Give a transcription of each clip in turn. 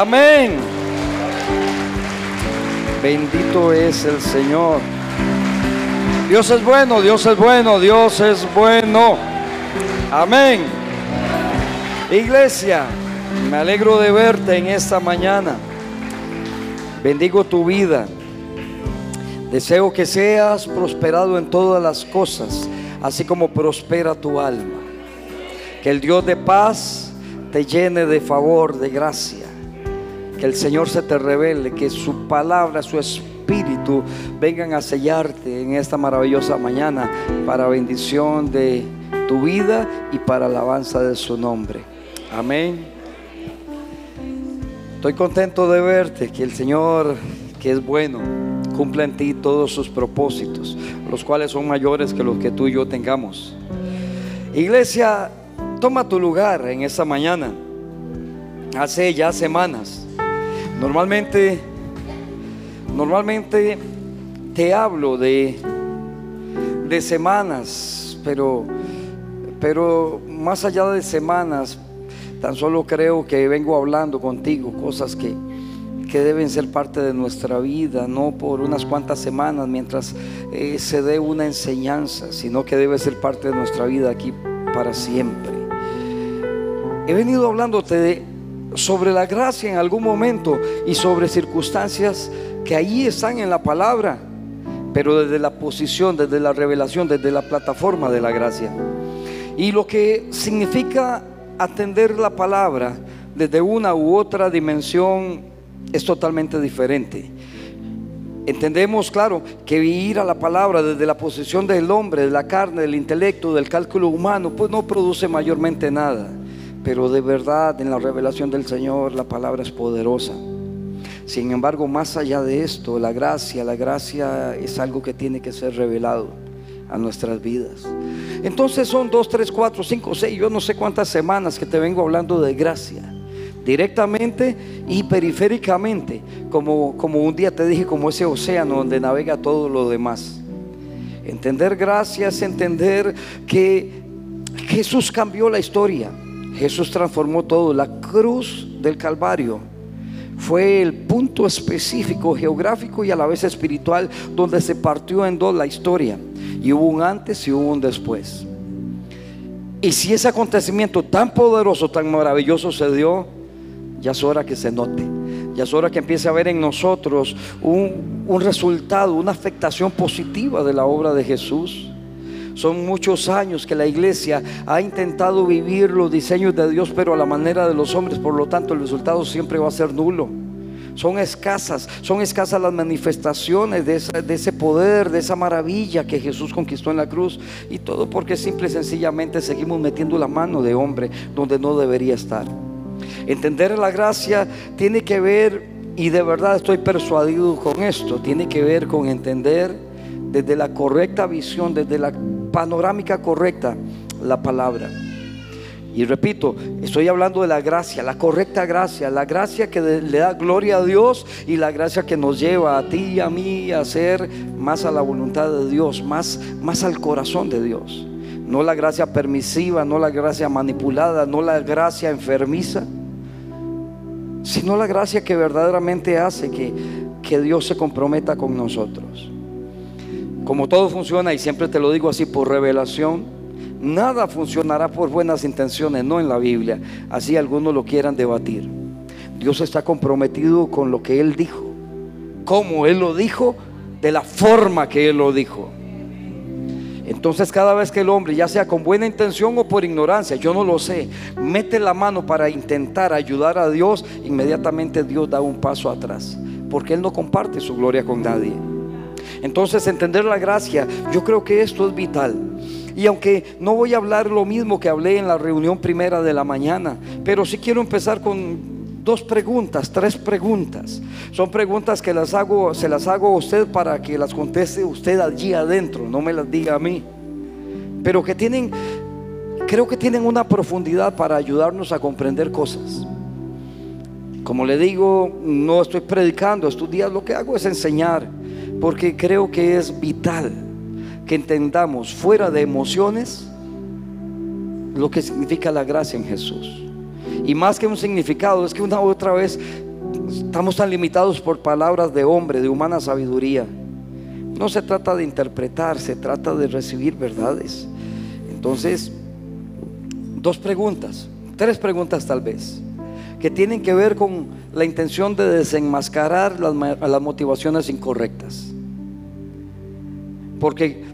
Amén. Bendito es el Señor. Dios es bueno, Dios es bueno, Dios es bueno. Amén. Iglesia, me alegro de verte en esta mañana. Bendigo tu vida. Deseo que seas prosperado en todas las cosas, así como prospera tu alma. Que el Dios de paz te llene de favor, de gracia. Que el Señor se te revele, que su palabra, su espíritu vengan a sellarte en esta maravillosa mañana para bendición de tu vida y para alabanza de su nombre. Amén. Estoy contento de verte, que el Señor, que es bueno, cumpla en ti todos sus propósitos, los cuales son mayores que los que tú y yo tengamos. Iglesia, toma tu lugar en esta mañana. Hace ya semanas Normalmente, normalmente te hablo de, de semanas, pero, pero más allá de semanas, tan solo creo que vengo hablando contigo cosas que, que deben ser parte de nuestra vida, no por unas cuantas semanas mientras eh, se dé una enseñanza, sino que debe ser parte de nuestra vida aquí para siempre. He venido hablándote de sobre la gracia en algún momento y sobre circunstancias que ahí están en la palabra, pero desde la posición, desde la revelación, desde la plataforma de la gracia. Y lo que significa atender la palabra desde una u otra dimensión es totalmente diferente. Entendemos, claro, que ir a la palabra desde la posición del hombre, de la carne, del intelecto, del cálculo humano, pues no produce mayormente nada pero de verdad en la revelación del Señor la palabra es poderosa. Sin embargo, más allá de esto, la gracia, la gracia es algo que tiene que ser revelado a nuestras vidas. Entonces son dos, tres, cuatro, cinco, seis, yo no sé cuántas semanas que te vengo hablando de gracia, directamente y periféricamente, como, como un día te dije, como ese océano donde navega todo lo demás. Entender gracia es entender que Jesús cambió la historia. Jesús transformó todo. La cruz del Calvario fue el punto específico, geográfico y a la vez espiritual donde se partió en dos la historia. Y hubo un antes y hubo un después. Y si ese acontecimiento tan poderoso, tan maravilloso se dio, ya es hora que se note. Ya es hora que empiece a ver en nosotros un, un resultado, una afectación positiva de la obra de Jesús. Son muchos años que la iglesia ha intentado vivir los diseños de Dios, pero a la manera de los hombres, por lo tanto el resultado siempre va a ser nulo. Son escasas, son escasas las manifestaciones de, ese poder, de esa maravilla que Jesús conquistó en la cruz. Y todo porque simple y sencillamente seguimos metiendo la mano de hombre donde no debería estar. Entender la gracia tiene que ver, y de verdad estoy persuadido con esto, tiene que ver con entender desde la correcta visión, desde la panorámica correcta, la palabra. Y repito, estoy hablando de la gracia, la correcta gracia, la gracia que le da gloria a Dios y la gracia que nos lleva a ti y a mí a hacer más a la voluntad de Dios, más, más al corazón de Dios. No la gracia permisiva, no la gracia manipulada, no la gracia enfermiza, sino la gracia que verdaderamente hace que, que Dios se comprometa con nosotros. Como todo funciona, y siempre te lo digo así por revelación, nada funcionará por buenas intenciones, no en la Biblia, así algunos lo quieran debatir. Dios está comprometido con lo que Él dijo, como Él lo dijo, de la forma que Él lo dijo. Entonces cada vez que el hombre, ya sea con buena intención o por ignorancia, yo no lo sé, mete la mano para intentar ayudar a Dios, inmediatamente Dios da un paso atrás, porque Él no comparte su gloria con nadie. Entonces entender la gracia, yo creo que esto es vital. Y aunque no voy a hablar lo mismo que hablé en la reunión primera de la mañana, pero sí quiero empezar con dos preguntas, tres preguntas. Son preguntas que se las hago a usted para que las conteste usted allí adentro, no me las diga a mí. Pero que tienen, creo que tienen una profundidad para ayudarnos a comprender cosas. Como le digo, no estoy predicando, estos días lo que hago es enseñar porque creo que es vital que entendamos fuera de emociones lo que significa la gracia en Jesús. Y más que un significado, es que una otra vez Estamos tan limitados por palabras de hombre, de humana sabiduría. No se trata de interpretar, se trata de recibir verdades. Entonces, dos preguntas, tres preguntas tal vez, que tienen que ver con la intención de desenmascarar las, las motivaciones incorrectas. Porque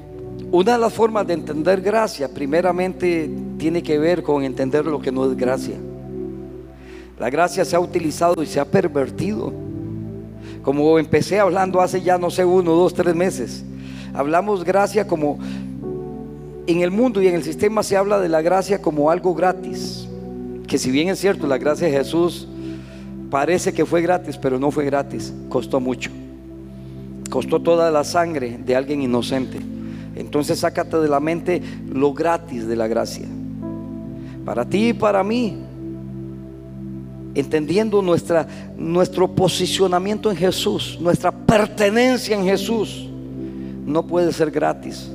una de las formas de entender gracia, primeramente, tiene que ver con entender lo que no es gracia. La gracia se ha utilizado y se ha pervertido. Como empecé hablando hace ya no sé uno, dos, tres meses. Hablamos gracia como en el mundo y en el sistema se habla de la gracia como algo gratis. Que si bien es cierto, la gracia de Jesús parece que fue gratis, pero no fue gratis, costó mucho. Costó toda la sangre de alguien inocente. Entonces sácate de la mente lo gratis de la gracia. Para ti y para mí entendiendo nuestra, nuestro posicionamiento en Jesús, nuestra pertenencia en Jesús, no puede ser gratis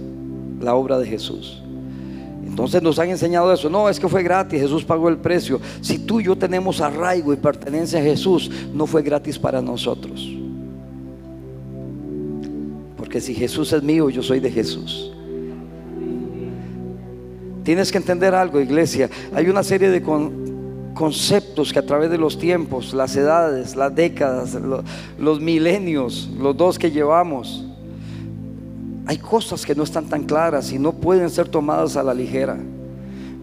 la obra de Jesús. Entonces nos han enseñado eso. No, es que fue gratis, Jesús pagó el precio. Si tú y yo tenemos arraigo y pertenencia a Jesús, no fue gratis para nosotros. Porque si Jesús es mío, yo soy de Jesús. Tienes que entender algo, iglesia. Hay una serie de, conceptos que a través de los tiempos, las edades, las décadas, los, milenios, los dos que llevamos, hay cosas que no están tan claras y no pueden ser tomadas a la ligera.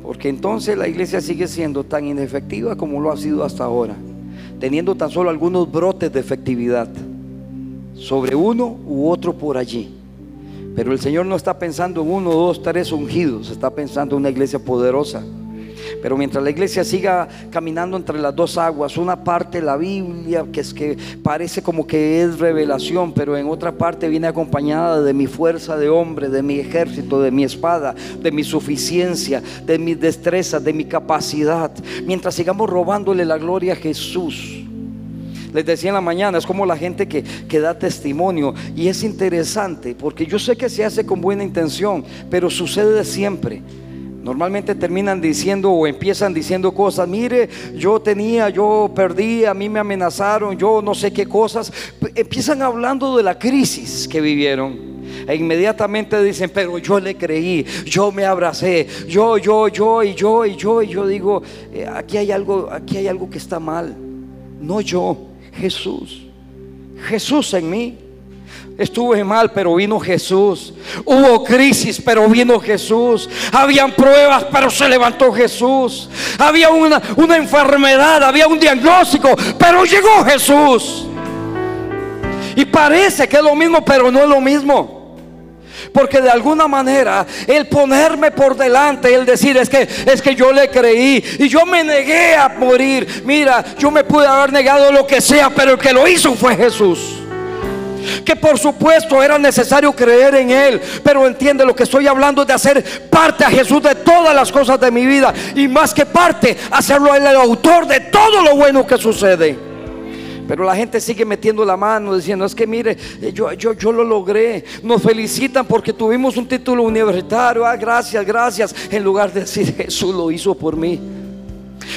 Porque entonces la iglesia sigue siendo tan inefectiva como lo ha sido hasta ahora, teniendo tan solo algunos brotes de efectividad sobre uno u otro por allí. Pero el Señor no está pensando en uno, dos, tres ungidos, está pensando en una iglesia poderosa pero mientras la iglesia siga caminando entre las dos aguas, una parte la Biblia, que es que parece como que es revelación, pero en otra parte viene acompañada de mi fuerza de hombre, de mi ejército, de mi espada, de mi suficiencia, de mi destreza, de mi capacidad. Mientras sigamos robándole la gloria a Jesús. Les decía en la mañana, es como la gente que, que, da testimonio. Y es interesante, porque yo sé que se hace con buena intención, pero sucede siempre. Normalmente terminan diciendo o empiezan diciendo cosas, mire, yo tenía, yo perdí, a mí me amenazaron, yo no sé qué cosas. Empiezan hablando de la crisis que vivieron. E inmediatamente dicen, pero yo le creí, yo me abracé, yo, yo, yo y yo y yo y yo digo, eh, aquí hay algo, aquí hay algo que está mal. No yo, Jesús. Jesús en mí. Estuve mal, pero vino Jesús. Hubo crisis, pero vino Jesús. Habían pruebas, pero se levantó Jesús. Había una, una enfermedad, había un diagnóstico, pero llegó Jesús. Y parece que es lo mismo, pero no es lo mismo. Porque de alguna manera el ponerme por delante, el decir es que es que yo le creí y yo me negué a morir. Mira, yo me pude haber negado lo que sea, pero el que lo hizo fue Jesús que por supuesto era necesario creer en Él, pero entiende lo que estoy hablando de hacer parte a Jesús de todas las cosas de mi vida y más que parte, hacerlo el autor de todo lo bueno que sucede. Pero la gente sigue metiendo la mano diciendo, es que mire, yo, yo, yo lo logré. Nos felicitan porque tuvimos un título universitario. Ah, gracias, gracias. En lugar de decir, Jesús lo hizo por mí.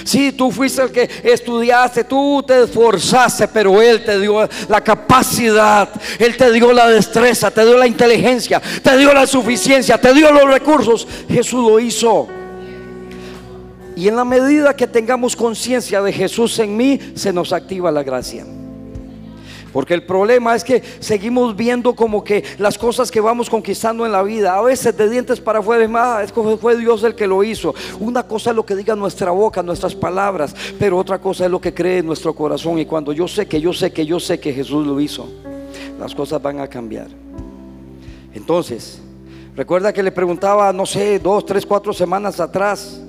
Si tú fuiste el que estudiaste, tú te esforzaste, pero Él te dio la capacidad, Él te dio la destreza, te dio la inteligencia, te dio la suficiencia, te dio los recursos. Jesús lo hizo. Y en la medida que tengamos conciencia de Jesús en mí, se nos activa la gracia. Porque el problema es que seguimos viendo como que las cosas que vamos conquistando en la vida, a veces de dientes para afuera, es más, fue Dios el que lo hizo. Una cosa es lo que diga nuestra boca, nuestras palabras, pero otra cosa es lo que cree nuestro corazón. Y cuando yo sé que yo sé que yo sé que Jesús lo hizo, las cosas van a cambiar. Entonces, recuerda que le preguntaba, no sé, dos, tres, cuatro semanas atrás,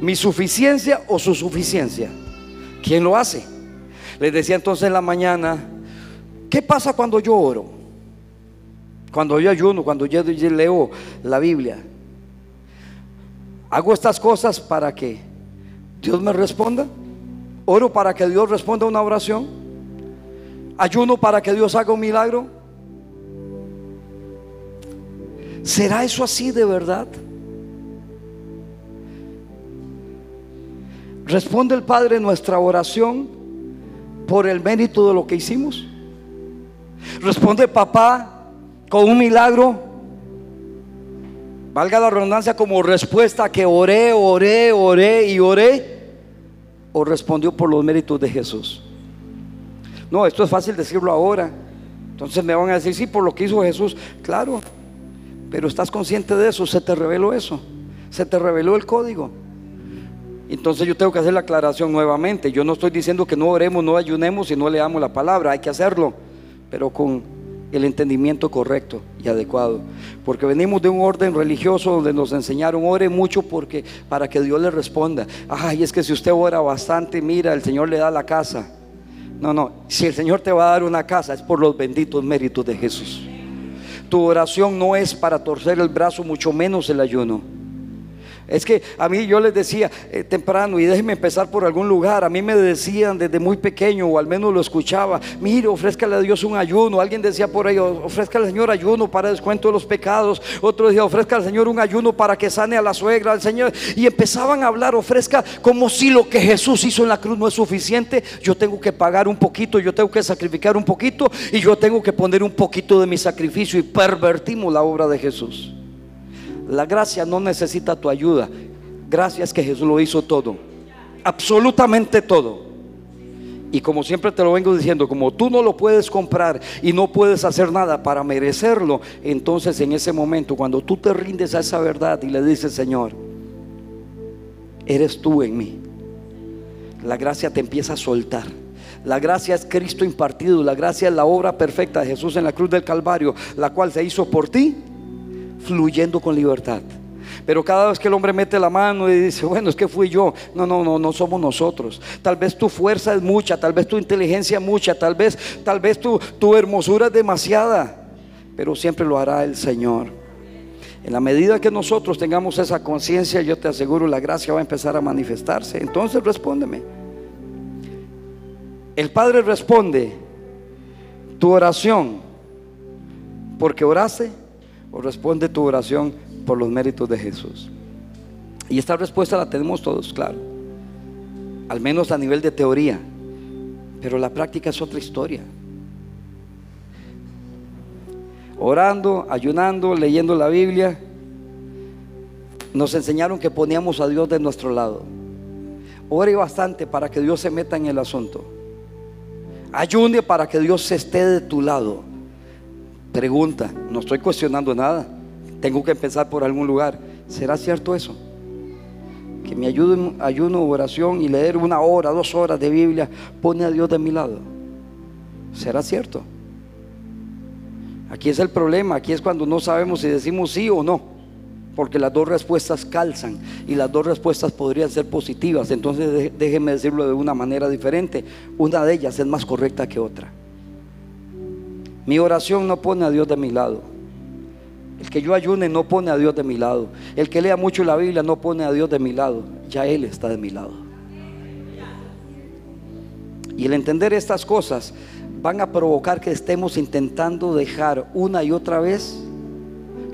mi suficiencia o su suficiencia. ¿Quién lo hace? Les decía entonces en la mañana, ¿Qué pasa cuando yo oro? Cuando yo ayuno, cuando yo leo la Biblia. Hago estas cosas para que Dios me responda. Oro para que Dios responda una oración. Ayuno para que Dios haga un milagro. ¿Será eso así de verdad? ¿Responde el Padre nuestra oración por el mérito de lo que hicimos? Responde papá con un milagro. Valga la redundancia como respuesta que oré, oré, oré y oré. O respondió por los méritos de Jesús. No, esto es fácil decirlo ahora. Entonces me van a decir, sí, por lo que hizo Jesús. Claro, pero estás consciente de eso, se te reveló eso, se te reveló el código. Entonces yo tengo que hacer la aclaración nuevamente. Yo no estoy diciendo que no oremos, no ayunemos y no leamos la palabra, hay que hacerlo, pero con el entendimiento correcto y adecuado. Porque venimos de un orden religioso donde nos enseñaron, ore mucho porque para que Dios le responda. Ay, es que si usted ora bastante, mira, el Señor le da la casa. No, no, si el Señor te va a dar una casa es por los benditos méritos de Jesús. Tu oración no es para torcer el brazo, mucho menos el ayuno. Es que a mí yo les decía eh, temprano, y déjenme empezar por algún lugar, a mí me decían desde muy pequeño, o al menos lo escuchaba, mire, ofrézcale a Dios un ayuno. Alguien decía por ahí, ofrezca al Señor ayuno para descuento de los pecados. Otro decía, ofrezca al Señor un ayuno para que sane a la suegra, al Señor. Y empezaban a hablar, ofrezca como si lo que Jesús hizo en la cruz no es suficiente. Yo tengo que pagar un poquito, yo tengo que sacrificar un poquito, y yo tengo que poner un poquito de mi sacrificio, y pervertimos la obra de Jesús. La gracia no necesita tu ayuda. Gracias que Jesús lo hizo todo. Absolutamente todo. Y como siempre te lo vengo diciendo, como tú no lo puedes comprar y no puedes hacer nada para merecerlo, entonces en ese momento, cuando tú te rindes a esa verdad y le dices, Señor, eres tú en mí, la gracia te empieza a soltar. La gracia es Cristo impartido, la gracia es la obra perfecta de Jesús en la cruz del Calvario, la cual se hizo por ti fluyendo con libertad. Pero cada vez que el hombre mete la mano y dice, bueno, es que fui yo. No, no, no, no somos nosotros. Tal vez tu fuerza es mucha, tal vez tu inteligencia es mucha, tal vez, tal vez tu, tu hermosura es demasiada. Pero siempre lo hará el Señor. En la medida que nosotros tengamos esa conciencia, yo te aseguro, la gracia va a empezar a manifestarse. Entonces respóndeme. El Padre responde tu oración porque oraste o responde tu oración por los méritos de Jesús? Y esta respuesta la tenemos todos, claro. Al menos a nivel de teoría. Pero la práctica es otra historia. Orando, ayunando, leyendo la Biblia, nos enseñaron que poníamos a Dios de nuestro lado. Ore bastante para que Dios se meta en el asunto. Ayune para que Dios esté de tu lado. Pregunta, no estoy cuestionando nada. Tengo que empezar por algún lugar. ¿Será cierto eso? Que mi ayuno, ayuno, oración y leer una hora, dos horas de Biblia pone a Dios de mi lado. ¿Será cierto? Aquí es el problema, aquí es cuando no sabemos si decimos sí o no, porque las dos respuestas calzan y las dos respuestas podrían ser positivas. Entonces déjenme decirlo de una manera diferente. Una de ellas es más correcta que otra. Mi oración no pone a Dios de mi lado. El que yo ayune no pone a Dios de mi lado. El que lea mucho la Biblia no pone a Dios de mi lado. Ya Él está de mi lado. Y el entender estas cosas van a provocar que estemos intentando dejar una y otra vez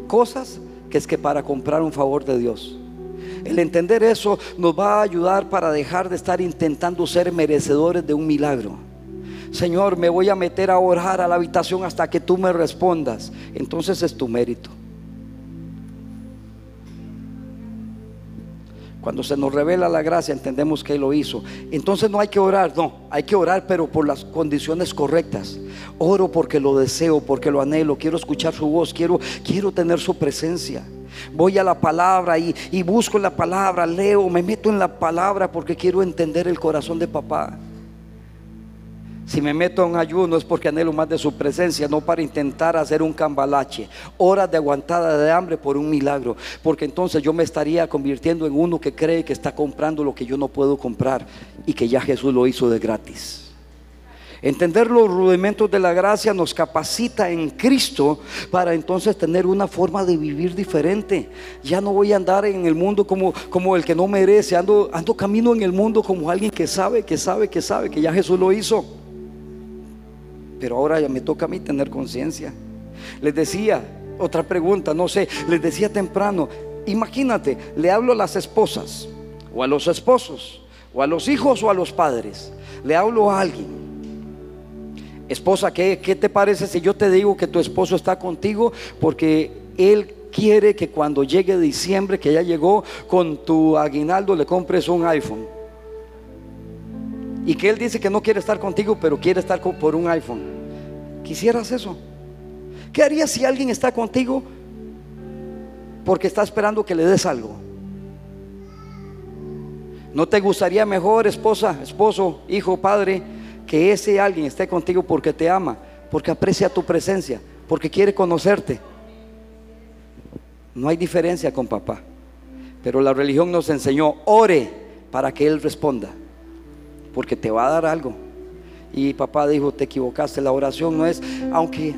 cosas que es que para comprar un favor de Dios. El entender eso nos va a ayudar para dejar de estar intentando ser merecedores de un milagro. Señor, me voy a meter a orar a la habitación hasta que tú me respondas. Entonces es tu mérito. Cuando se nos revela la gracia, entendemos que Él lo hizo. Entonces no hay que orar, no, hay que orar, pero por las condiciones correctas. Oro porque lo deseo, porque lo anhelo, quiero escuchar su voz, quiero, quiero tener su presencia. Voy a la palabra y, y busco la palabra, leo, me meto en la palabra porque quiero entender el corazón de papá. Si me meto en ayuno es porque anhelo más de su presencia, no para intentar hacer un cambalache. Horas de aguantada de hambre por un milagro. Porque entonces yo me estaría convirtiendo en uno que cree que está comprando lo que yo no puedo comprar y que ya Jesús lo hizo de gratis. Entender los rudimentos de la gracia nos capacita en Cristo para entonces tener una forma de vivir diferente. Ya no voy a andar en el mundo como, como el que no merece, ando, ando camino en el mundo como alguien que sabe, que sabe, que sabe, que ya Jesús lo hizo. Pero ahora ya me toca a mí tener conciencia. Les decía, otra pregunta, no sé, les decía temprano, imagínate, le hablo a las esposas, o a los esposos, o a los hijos, o a los padres. Le hablo a alguien. Esposa, ¿qué, ¿qué te parece si yo te digo que tu esposo está contigo? Porque él quiere que cuando llegue diciembre, que ya llegó, con tu aguinaldo le compres un iPhone. Y que él dice que no quiere estar contigo, pero quiere estar por un iPhone. ¿Quisieras eso? ¿Qué harías si alguien está contigo porque está esperando que le des algo? ¿No te gustaría mejor, esposa, esposo, hijo, padre, que ese alguien esté contigo porque te ama, porque aprecia tu presencia, porque quiere conocerte? No hay diferencia con papá. Pero la religión nos enseñó, ore para que Él responda, porque te va a dar algo. Y papá dijo, te equivocaste, la oración no es, aunque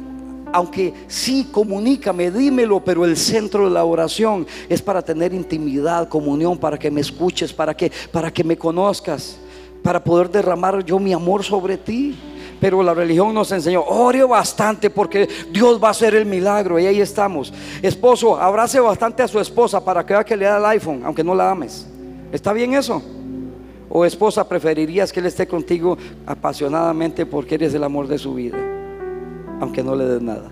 aunque sí, comunícame, dímelo, pero el centro de la oración es para tener intimidad, comunión, para que me escuches, para que, para que me conozcas, para poder derramar yo mi amor sobre ti. Pero la religión nos enseñó, ore bastante porque Dios va a hacer el milagro y ahí estamos. Esposo, abrace bastante a su esposa para que vea que le da el iPhone, aunque no la ames. ¿Está bien eso? O esposa, preferirías que Él esté contigo apasionadamente porque eres el amor de su vida aunque no le des nada.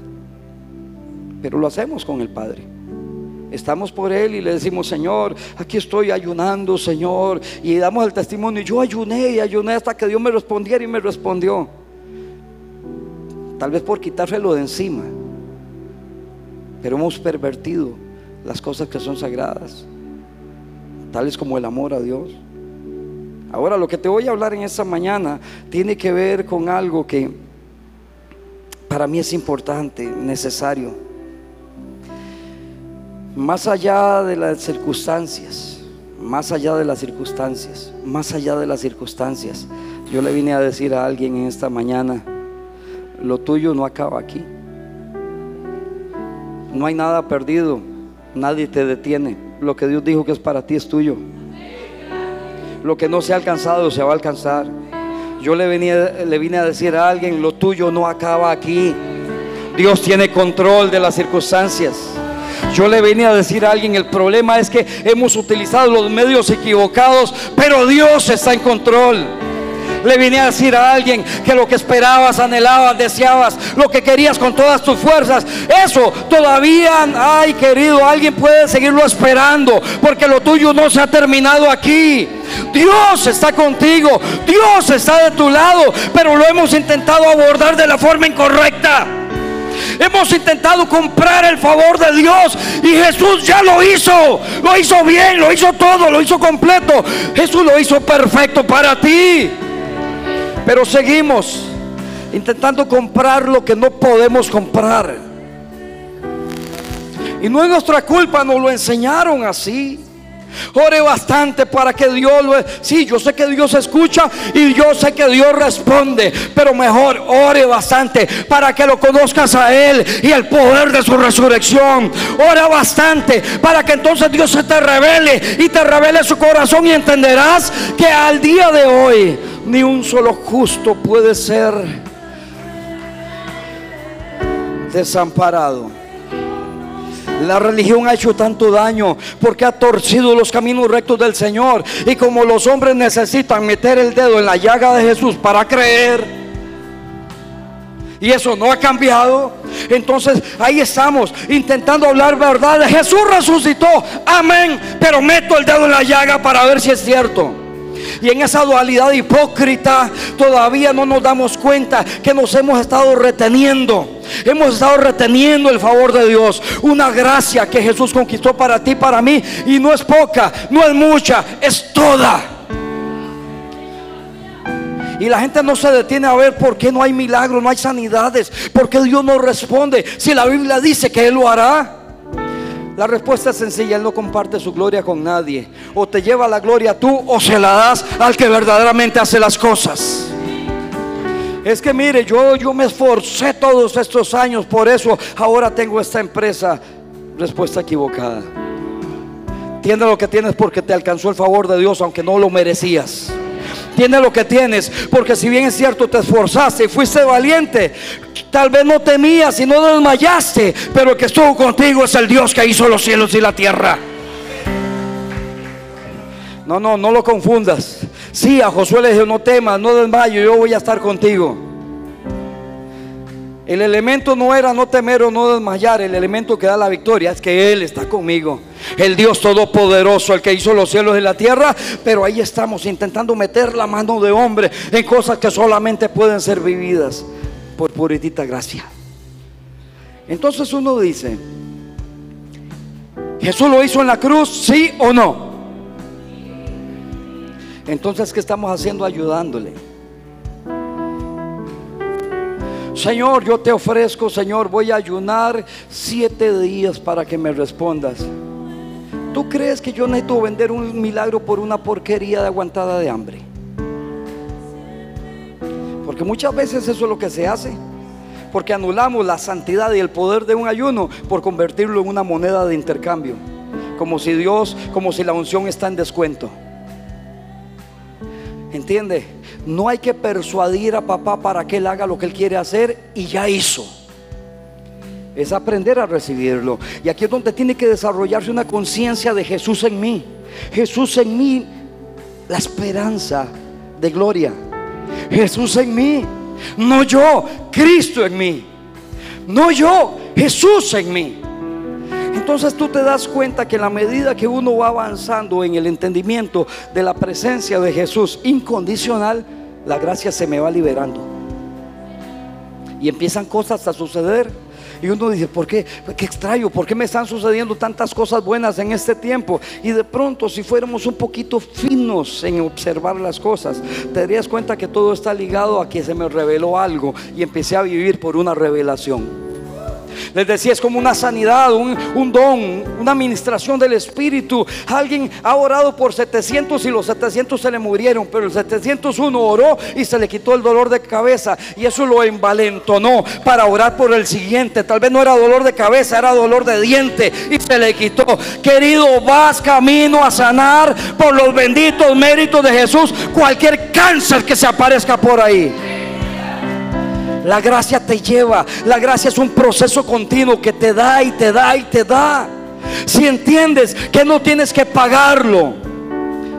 Pero lo hacemos con el Padre. Estamos por Él y le decimos, Señor, aquí estoy ayunando, Señor. Y damos el testimonio. Yo ayuné y ayuné hasta que Dios me respondiera y me respondió. Tal vez por quitárselo de encima. Pero hemos pervertido las cosas que son sagradas. Tales como el amor a Dios. Ahora lo que te voy a hablar en esta mañana tiene que ver con algo que para mí es importante, necesario. Más allá de las circunstancias, más allá de las circunstancias, más allá de las circunstancias, yo le vine a decir a alguien en esta mañana, lo tuyo no acaba aquí. No hay nada perdido, nadie te detiene. Lo que Dios dijo que es para ti es tuyo. Lo que no se ha alcanzado se va a alcanzar. Yo le, venía, le vine a decir a alguien, lo tuyo no acaba aquí. Dios tiene control de las circunstancias. Yo le venía a decir a alguien, el problema es que hemos utilizado los medios equivocados, pero Dios está en control. Le vine a decir a alguien que lo que esperabas, anhelabas, deseabas, lo que querías con todas tus fuerzas, eso todavía, ay querido, alguien puede seguirlo esperando, porque lo tuyo no se ha terminado aquí. Dios está contigo, Dios está de tu lado, pero lo hemos intentado abordar de la forma incorrecta. Hemos intentado comprar el favor de Dios y Jesús ya lo hizo. Lo hizo bien, lo hizo todo, lo hizo completo. Jesús lo hizo perfecto para ti. Pero seguimos intentando comprar lo que no podemos comprar. Y no es nuestra culpa, nos lo enseñaron así. Ore bastante para que Dios lo... Sí, yo sé que Dios escucha y yo sé que Dios responde. Pero mejor ore bastante para que lo conozcas a Él y el poder de su resurrección. Ora bastante para que entonces Dios se te revele y te revele su corazón y entenderás que al día de hoy ni un solo justo puede ser desamparado. La religión ha hecho tanto daño porque ha torcido los caminos rectos del Señor. Y como los hombres necesitan meter el dedo en la llaga de Jesús para creer, y eso no ha cambiado. Entonces ahí estamos intentando hablar verdad. Jesús resucitó, amén. Pero meto el dedo en la llaga para ver si es cierto. Y en esa dualidad hipócrita todavía no nos damos cuenta que nos hemos estado reteniendo. Hemos estado reteniendo el favor de Dios. Una gracia que Jesús conquistó para ti, para mí. Y no es poca, no es mucha, es toda. Y la gente no se detiene a ver por qué no hay milagros, no hay sanidades, por qué Dios no responde. Si la Biblia dice que Él lo hará. La respuesta es sencilla, Él no comparte su gloria con nadie. O te lleva la gloria tú o se la das al que verdaderamente hace las cosas. Es que mire, yo, yo me esforcé todos estos años, por eso ahora tengo esta empresa. Respuesta equivocada. Tiene lo que tienes porque te alcanzó el favor de Dios, aunque no lo merecías. Tiene lo que tienes, porque si bien es cierto, te esforzaste y fuiste valiente, Tal vez no temías y no desmayaste, pero el que estuvo contigo es el Dios que hizo los cielos y la tierra. No, no, no lo confundas. Sí, a Josué le dijo, no temas, no desmayes, yo voy a estar contigo. El elemento no era no temer o no desmayar, el elemento que da la victoria es que Él está conmigo. El Dios Todopoderoso, el que hizo los cielos y la tierra, pero ahí estamos intentando meter la mano de hombre en cosas que solamente pueden ser vividas por puritita gracia. Entonces uno dice, ¿Jesús lo hizo en la cruz, sí o no? Entonces, ¿qué estamos haciendo ayudándole? Señor, yo te ofrezco, Señor, voy a ayunar siete días para que me respondas. ¿Tú crees que yo necesito vender un milagro por una porquería de aguantada de hambre? Porque muchas veces eso es lo que se hace. Porque anulamos la santidad y el poder de un ayuno por convertirlo en una moneda de intercambio. Como si Dios, como si la unción está en descuento. ¿Entiende? No hay que persuadir a papá para que él haga lo que él quiere hacer y ya hizo. Es aprender a recibirlo. Y aquí es donde tiene que desarrollarse una conciencia de Jesús en mí. Jesús en mí, la esperanza de gloria. Jesús en mí, no yo, Cristo en mí. No yo, Jesús en mí. Entonces tú te das cuenta que la medida que uno va avanzando en el entendimiento de la presencia de Jesús incondicional, la gracia se me va liberando. Y empiezan cosas a suceder. Y uno dice, ¿por qué? Qué extraño, ¿por qué me están sucediendo tantas cosas buenas en este tiempo? Y de pronto, si fuéramos un poquito finos en observar las cosas, te darías cuenta que todo está ligado a que se me reveló algo y empecé a vivir por una revelación. Les decía, es como una sanidad, un, don, una administración del Espíritu. Alguien ha orado por 700 y los 700 se le murieron, pero el 701 oró y se le quitó el dolor de cabeza. Y eso lo envalentonó para orar por el siguiente. Tal vez no era dolor de cabeza, era dolor de diente y se le quitó. Querido, vas camino a sanar por los benditos méritos de Jesús cualquier cáncer que se aparezca por ahí. La gracia te lleva. La gracia es un proceso continuo que te da y te da y te da. Si entiendes que no tienes que pagarlo,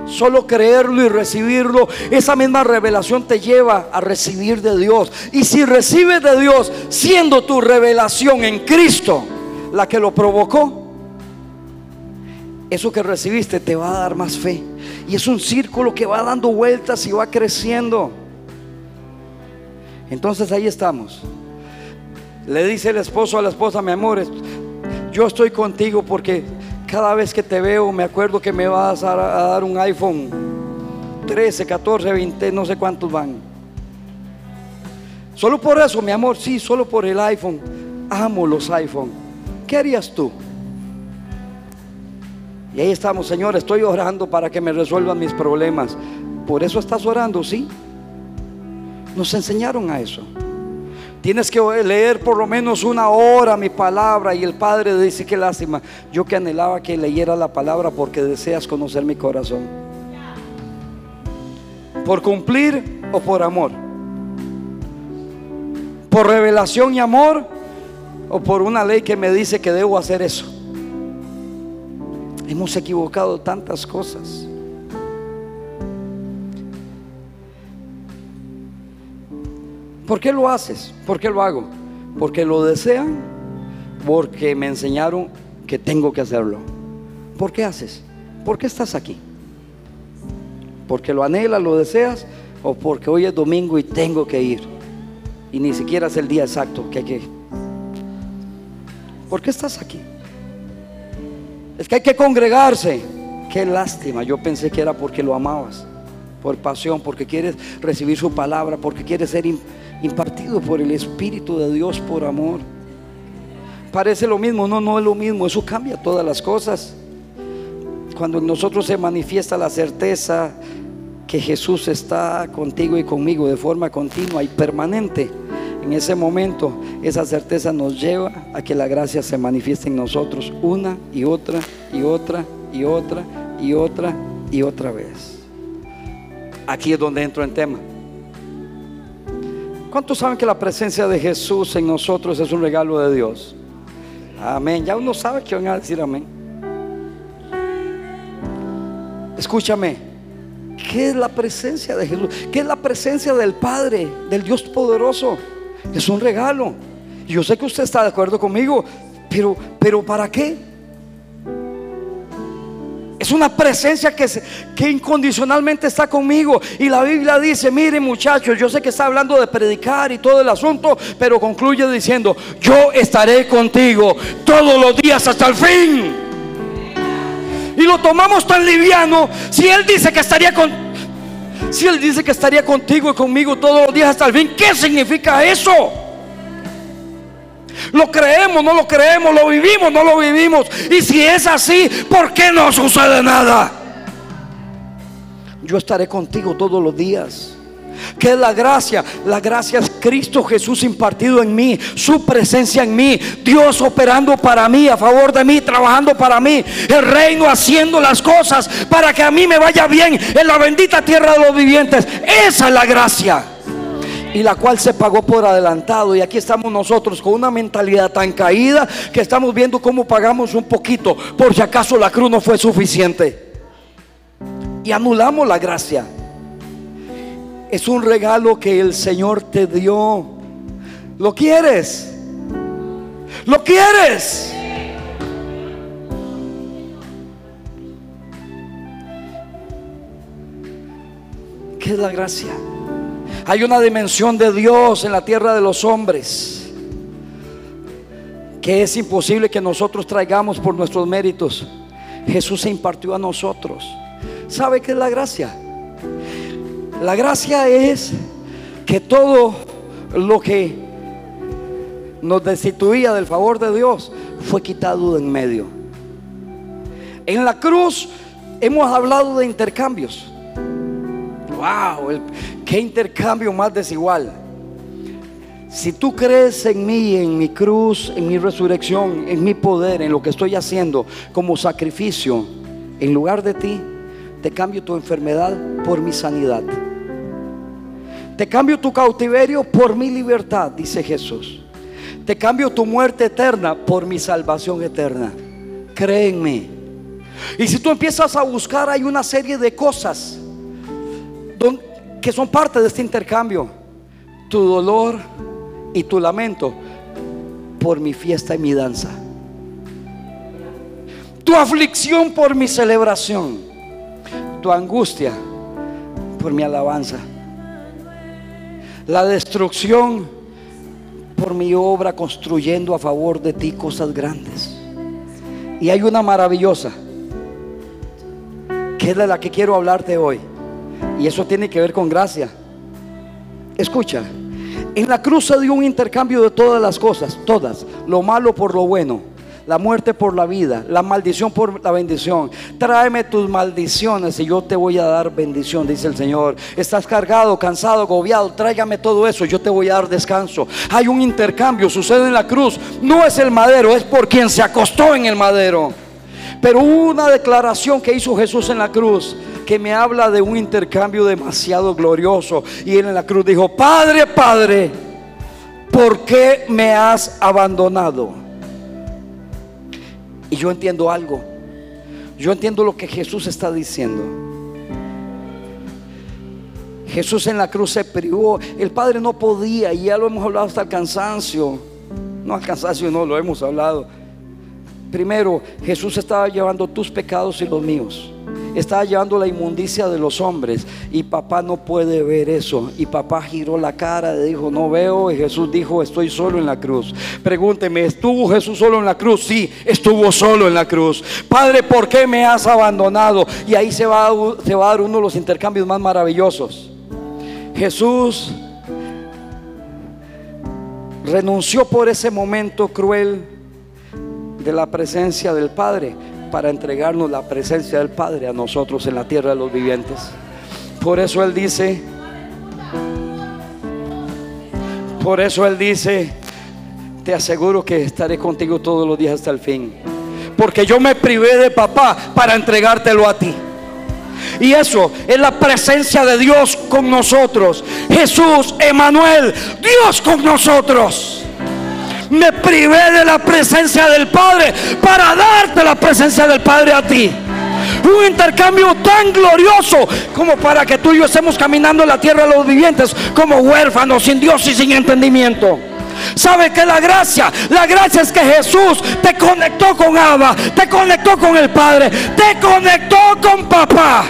solo creerlo y recibirlo, esa misma revelación te lleva a recibir de Dios. Y si recibes de Dios, siendo tu revelación en Cristo la que lo provocó, eso que recibiste te va a dar más fe. Y es un círculo que va dando vueltas y va creciendo. Entonces ahí estamos. Le dice el esposo a la esposa, mi amor, yo estoy contigo porque cada vez que te veo me acuerdo que me vas a, dar un iPhone 13, 14, 20, no sé cuántos van. Solo por eso, mi amor, sí, solo por el iPhone. Amo los iPhone. ¿Qué harías tú? Y ahí estamos, Señor, estoy orando para que me resuelvan mis problemas. Por eso estás orando, ¿sí? Nos enseñaron a eso. Tienes que leer por lo menos una hora mi palabra. Y el Padre dice, qué lástima. Yo que anhelaba que leyera la palabra porque deseas conocer mi corazón. ¿Por cumplir o por amor? ¿Por revelación y amor? ¿O por una ley que me dice que debo hacer eso? Hemos equivocado tantas cosas. ¿Por qué lo haces? ¿Por qué lo hago? Porque lo desean, porque me enseñaron que tengo que hacerlo. ¿Por qué haces? ¿Por qué estás aquí? ¿Porque lo anhelas, lo deseas? ¿O porque hoy es domingo y tengo que ir? Y ni siquiera es el día exacto que hay que... ¿Por qué estás aquí? Es que hay que congregarse. Qué lástima, yo pensé que era porque lo amabas, por pasión, porque quieres recibir su palabra, porque quieres ser impartido por el Espíritu de Dios por amor. Parece lo mismo, no, no es lo mismo, eso cambia todas las cosas. Cuando en nosotros se manifiesta la certeza que Jesús está contigo y conmigo de forma continua y permanente, en ese momento esa certeza nos lleva a que la gracia se manifieste en nosotros una y otra y otra y otra y otra y otra vez. Aquí es donde entro en tema. ¿Cuántos saben que la presencia de Jesús en nosotros es un regalo de Dios? Amén. Ya uno sabe que van a decir amén. Escúchame. ¿Qué es la presencia de Jesús? ¿Qué es la presencia del Padre, del Dios poderoso? Es un regalo. Yo sé que usted está de acuerdo conmigo, pero, pero ¿para qué? Es una presencia que, incondicionalmente está conmigo. Y la Biblia dice, miren muchachos, yo sé que está hablando de predicar y todo el asunto, pero concluye diciendo, yo estaré contigo todos los días hasta el fin. Y lo tomamos tan liviano si Él dice que estaría con... Si Él dice que estaría contigo y conmigo todos los días hasta el fin, ¿qué significa eso? Lo creemos, no lo creemos, lo vivimos, no lo vivimos. Y si es así, ¿por qué no sucede nada? Yo estaré contigo todos los días. ¿Qué es la gracia? La gracia es Cristo Jesús impartido en mí, su presencia en mí, Dios operando para mí, a favor de mí, trabajando para mí, el reino haciendo las cosas para que a mí me vaya bien en la bendita tierra de los vivientes. Esa es la gracia y la cual se pagó por adelantado. Y aquí estamos nosotros con una mentalidad tan caída que estamos viendo cómo pagamos un poquito por si acaso la cruz no fue suficiente. Y anulamos la gracia. Es un regalo que el Señor te dio. ¿Lo quieres? ¿Lo quieres? ¿Qué es la gracia? Hay una dimensión de Dios en la tierra de los hombres que es imposible que nosotros traigamos por nuestros méritos. Jesús se impartió a nosotros. ¿Sabe qué es la gracia? La gracia es que todo lo que nos destituía del favor de Dios fue quitado de en medio. En la cruz hemos hablado de intercambios. Wow, el, qué intercambio más desigual. Si tú crees en mí, en mi cruz, en mi resurrección, en mi poder, en lo que estoy haciendo como sacrificio, en lugar de ti, te cambio tu enfermedad por mi sanidad. Te cambio tu cautiverio por mi libertad, dice Jesús. Te cambio tu muerte eterna por mi salvación eterna. Créenme. Y si tú empiezas a buscar, hay una serie de cosas que son parte de este intercambio. Tu dolor y tu lamento por mi fiesta y mi danza. Tu aflicción por mi celebración. Tu angustia por mi alabanza. La destrucción por mi obra construyendo a favor de ti cosas grandes. Y hay una maravillosa, que es de la que quiero hablarte hoy. Y eso tiene que ver con gracia. Escucha, en la cruz se dio un intercambio de todas las cosas, todas, lo malo por lo bueno, la muerte por la vida, la maldición por la bendición. Tráeme tus maldiciones y yo te voy a dar bendición, dice el Señor. Estás cargado, cansado, agobiado, tráigame todo eso, yo te voy a dar descanso. Hay un intercambio, sucede en la cruz. No es el madero, es por quien se acostó en el madero. Pero una declaración que hizo Jesús en la cruz que me habla de un intercambio demasiado glorioso. Y él en la cruz dijo, Padre, Padre, ¿por qué me has abandonado? Y yo entiendo algo. Yo entiendo lo que Jesús está diciendo. Jesús en la cruz se privó. El Padre no podía, y ya lo hemos hablado hasta el cansancio. No al cansancio, no, lo hemos hablado. Primero, Jesús estaba llevando tus pecados y los míos estaba llevando la inmundicia de los hombres y papá no puede ver eso. Y papá giró la cara, dijo, no veo. Y Jesús dijo, estoy solo en la cruz. Pregúnteme, ¿estuvo Jesús solo en la cruz? Sí, estuvo solo en la cruz. Padre, ¿por qué me has abandonado? Y ahí se va, se va a dar uno de los intercambios más maravillosos. Jesús renunció por ese momento cruel de la presencia del Padre para entregarnos la presencia del Padre a nosotros en la tierra de los vivientes. Por eso Él dice, por eso Él dice, te aseguro que estaré contigo todos los días hasta el fin. Porque yo me privé de papá para entregártelo a ti. Y eso es la presencia de Dios con nosotros. Jesús, Emanuel, Dios con nosotros me privé de la presencia del Padre para darte la presencia del Padre a ti. Un intercambio tan glorioso como para que tú y yo estemos caminando en la tierra de los vivientes como huérfanos, sin Dios y sin entendimiento. ¿Sabe qué es la gracia? La gracia es que Jesús te conectó con Abba, te conectó con el Padre, te conectó con papá.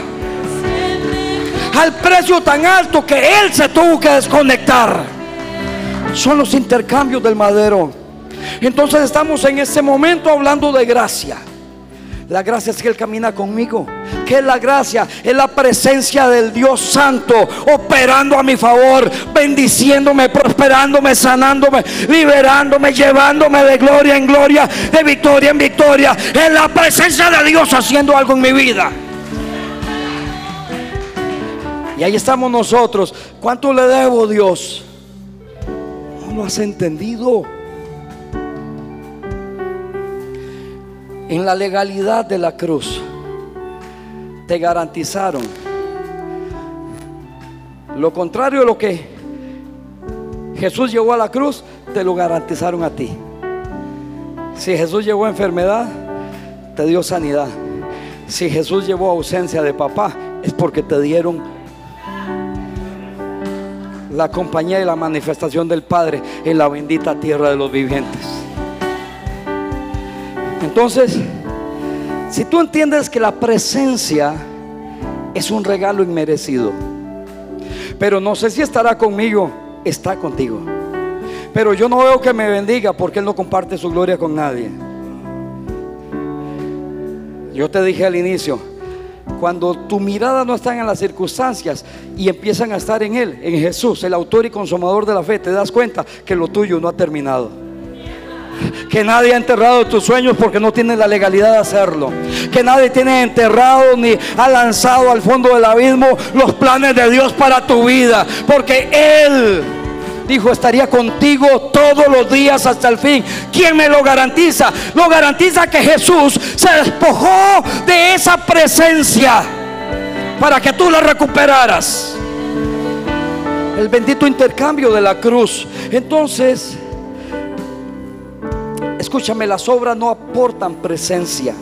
Al precio tan alto que Él se tuvo que desconectar. Son los intercambios del madero. Entonces estamos en ese momento hablando de gracia. La gracia es que Él camina conmigo. ¿Qué es la gracia? Es la presencia del Dios Santo operando a mi favor, bendiciéndome, prosperándome, sanándome, liberándome, llevándome de gloria en gloria, de victoria en victoria. Es la presencia de Dios haciendo algo en mi vida. Y ahí estamos nosotros. ¿Cuánto le debo, Dios? No has entendido. en la legalidad de la cruz te garantizaron lo contrario de lo que Jesús llevó a la cruz, te lo garantizaron a ti. Si Jesús llevó enfermedad, te dio sanidad. Si Jesús llevó ausencia de papá, es porque te dieron la compañía y la manifestación del Padre en la bendita tierra de los vivientes. Entonces, si tú entiendes que la presencia es un regalo inmerecido, pero no sé si estará conmigo, está contigo. Pero yo no veo que me bendiga porque Él no comparte su gloria con nadie. Yo te dije al inicio, cuando tu mirada no está en las circunstancias y empiezan a estar en Él, en Jesús, el autor y consumador de la fe, te das cuenta que lo tuyo no ha terminado. Que nadie ha enterrado tus sueños porque no tiene la legalidad de hacerlo. Que nadie tiene enterrado ni ha lanzado al fondo del abismo los planes de Dios para tu vida. Porque Él dijo estaría contigo todos los días hasta el fin. ¿Quién me lo garantiza? Lo garantiza que Jesús se despojó de esa presencia para que tú la recuperaras. El bendito intercambio de la cruz. Entonces, Escúchame, las obras no aportan presencia.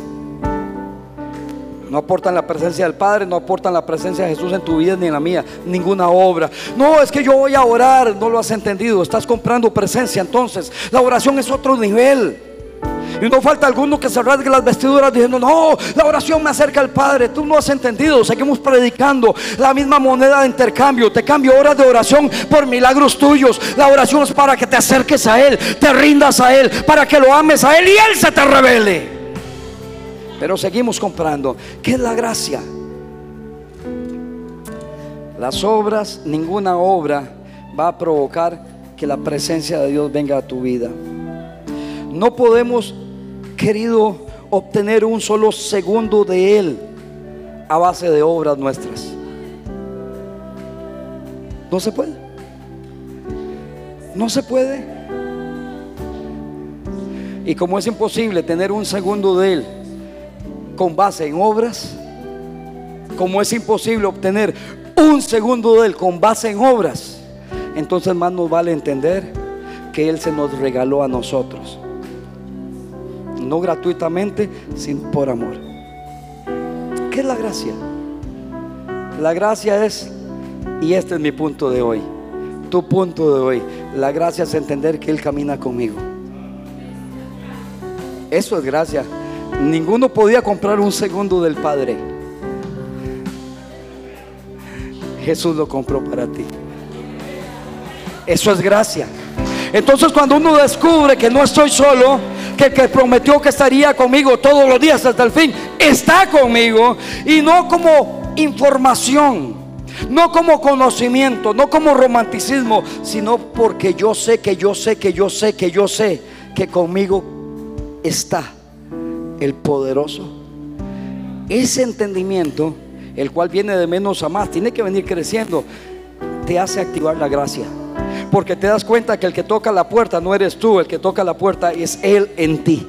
No aportan la presencia del Padre, no aportan la presencia de Jesús en tu vida ni en la mía, ninguna obra. No, es que yo voy a orar, no lo has entendido, estás comprando presencia. Entonces, la oración es otro nivel. Y no falta alguno que se rasgue las vestiduras diciendo, no, la oración me acerca al Padre. Tú no has entendido, seguimos predicando la misma moneda de intercambio. Te cambio horas de oración por milagros tuyos. La oración es para que te acerques a Él, te rindas a Él, para que lo ames a Él y Él se te revele. Pero seguimos comprando. ¿Qué es la gracia? Las obras, ninguna obra va a provocar que la presencia de Dios venga a tu vida. No podemos querido obtener un solo segundo de Él a base de obras nuestras. No se puede. No se puede. Y como es imposible tener un segundo de Él con base en obras, como es imposible obtener un segundo de Él con base en obras, entonces más nos vale entender que Él se nos regaló a nosotros no gratuitamente, sino por amor. ¿Qué es la gracia? La gracia es, y este es mi punto de hoy, tu punto de hoy, la gracia es entender que Él camina conmigo. Eso es gracia. Ninguno podía comprar un segundo del Padre. Jesús lo compró para ti. Eso es gracia. Entonces cuando uno descubre que no estoy solo, que el que prometió que estaría conmigo todos los días hasta el fin, está conmigo y no como información. No como conocimiento, no como romanticismo, sino porque yo sé que yo sé que yo sé que yo sé que conmigo está el poderoso. Ese entendimiento, el cual viene de menos a más, tiene que venir creciendo, te hace activar la gracia. Porque te das cuenta que el que toca la puerta no eres tú, el que toca la puerta es Él en ti.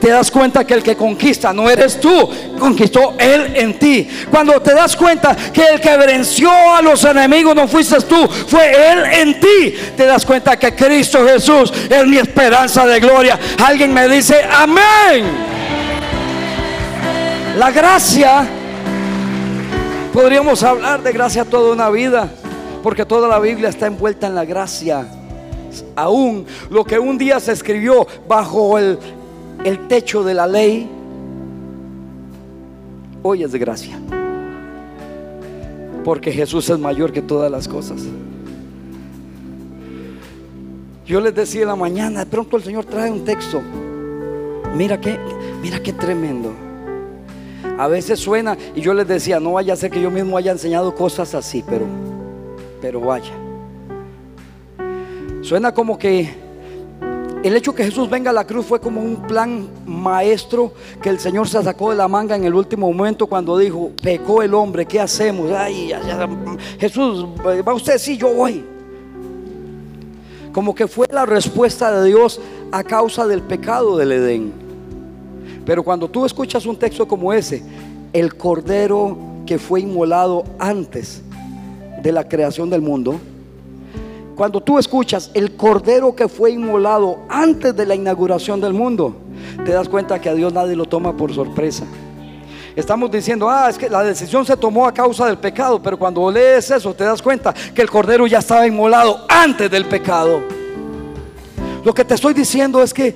Te das cuenta que el que conquista no eres tú, conquistó Él en ti. Cuando te das cuenta que el que venció a los enemigos no fuiste tú, fue Él en ti. Te das cuenta que Cristo Jesús es mi esperanza de gloria. Alguien me dice, amén. La gracia, podríamos hablar de gracia toda una vida porque toda la Biblia está envuelta en la gracia. aún lo que un día se escribió bajo el, techo de la ley, hoy es de gracia. Porque Jesús es mayor que todas las cosas. Yo les decía en la mañana, de pronto el Señor trae un texto. Mira qué, mira qué tremendo. A veces suena y yo les decía, no vaya a ser que yo mismo haya enseñado cosas así, pero pero vaya. Suena como que el hecho que Jesús venga a la cruz fue como un plan maestro que el Señor se sacó de la manga en el último momento cuando dijo, pecó el hombre, ¿qué hacemos? Ay, Jesús, va usted, sí, yo voy. Como que fue la respuesta de Dios a causa del pecado del Edén. Pero cuando tú escuchas un texto como ese, el cordero que fue inmolado antes de la creación del mundo, cuando tú escuchas el cordero que fue inmolado antes de la inauguración del mundo, te das cuenta que a Dios nadie lo toma por sorpresa. Estamos diciendo, ah, es que la decisión se tomó a causa del pecado, pero cuando lees eso te das cuenta que el cordero ya estaba inmolado antes del pecado. Lo que te estoy diciendo es que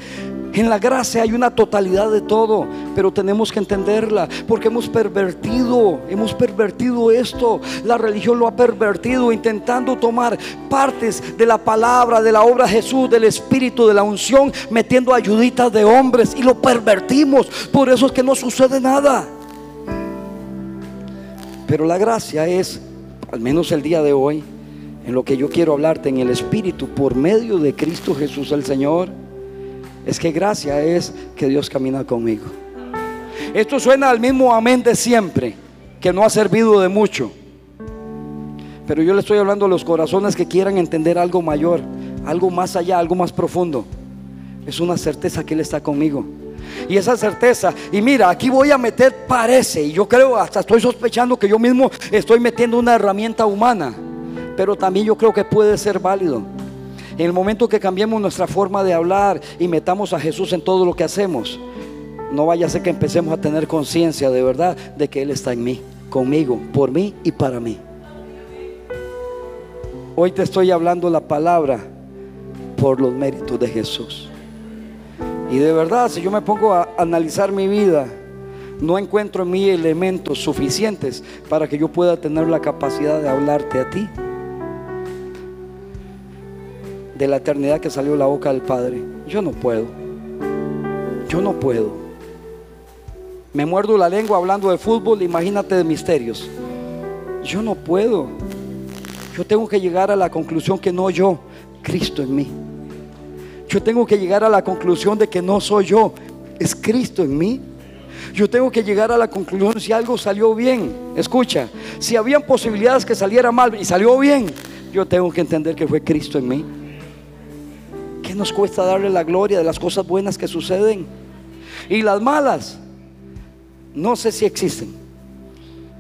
en la gracia hay una totalidad de todo, pero tenemos que entenderla porque hemos pervertido, hemos pervertido esto. La religión lo ha pervertido intentando tomar partes de la palabra, de la obra de Jesús, del Espíritu, de la unción, metiendo ayuditas de hombres y lo pervertimos. Por eso es que no sucede nada. Pero la gracia es, al menos el día de hoy, en lo que yo quiero hablarte en el Espíritu, por medio de Cristo Jesús el Señor es que gracia es que Dios camina conmigo. Esto suena al mismo amén de siempre, que no ha servido de mucho. Pero yo le estoy hablando a los corazones que quieran entender algo mayor, algo más allá, algo más profundo. Es una certeza que Él está conmigo. Y esa certeza, y mira, aquí voy a meter parece, y yo creo, hasta estoy sospechando que yo mismo estoy metiendo una herramienta humana, pero también yo creo que puede ser válido. En el momento que cambiemos nuestra forma de hablar y metamos a Jesús en todo lo que hacemos, no vaya a ser que empecemos a tener conciencia de verdad de que Él está en mí, conmigo, por mí y para mí. Hoy te estoy hablando la palabra por los méritos de Jesús. Y de verdad, si yo me pongo a analizar mi vida, no encuentro en mí elementos suficientes para que yo pueda tener la capacidad de hablarte a ti de la eternidad que salió la boca del Padre. Yo no puedo. Yo no puedo. Me muerdo la lengua hablando de fútbol, imagínate de misterios. Yo no puedo. Yo tengo que llegar a la conclusión que no yo, Cristo en mí. Yo tengo que llegar a la conclusión de que no soy yo, es Cristo en mí. Yo tengo que llegar a la conclusión si algo salió bien. Escucha, si habían posibilidades que saliera mal y salió bien, yo tengo que entender que fue Cristo en mí nos cuesta darle la gloria de las cosas buenas que suceden? Y las malas, no sé si existen.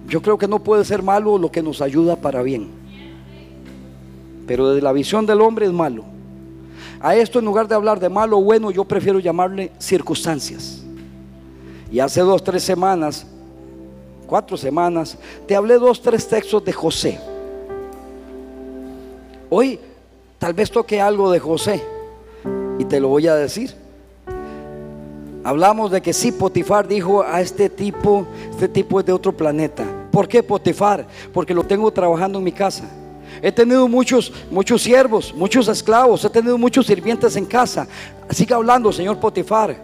Yo creo que no puede ser malo lo que nos ayuda para bien. Pero desde la visión del hombre es malo. A esto en lugar de hablar de malo o bueno, yo prefiero llamarle circunstancias. Y hace dos, tres semanas, cuatro semanas, te hablé dos, tres textos de José. Hoy tal vez toque algo de José. Y te lo voy a decir. Hablamos de que sí, Potifar dijo a este tipo, este tipo es de otro planeta. ¿Por qué Potifar? Porque lo tengo trabajando en mi casa. He tenido muchos, muchos siervos, muchos esclavos, he tenido muchos sirvientes en casa. Sigue hablando, señor Potifar.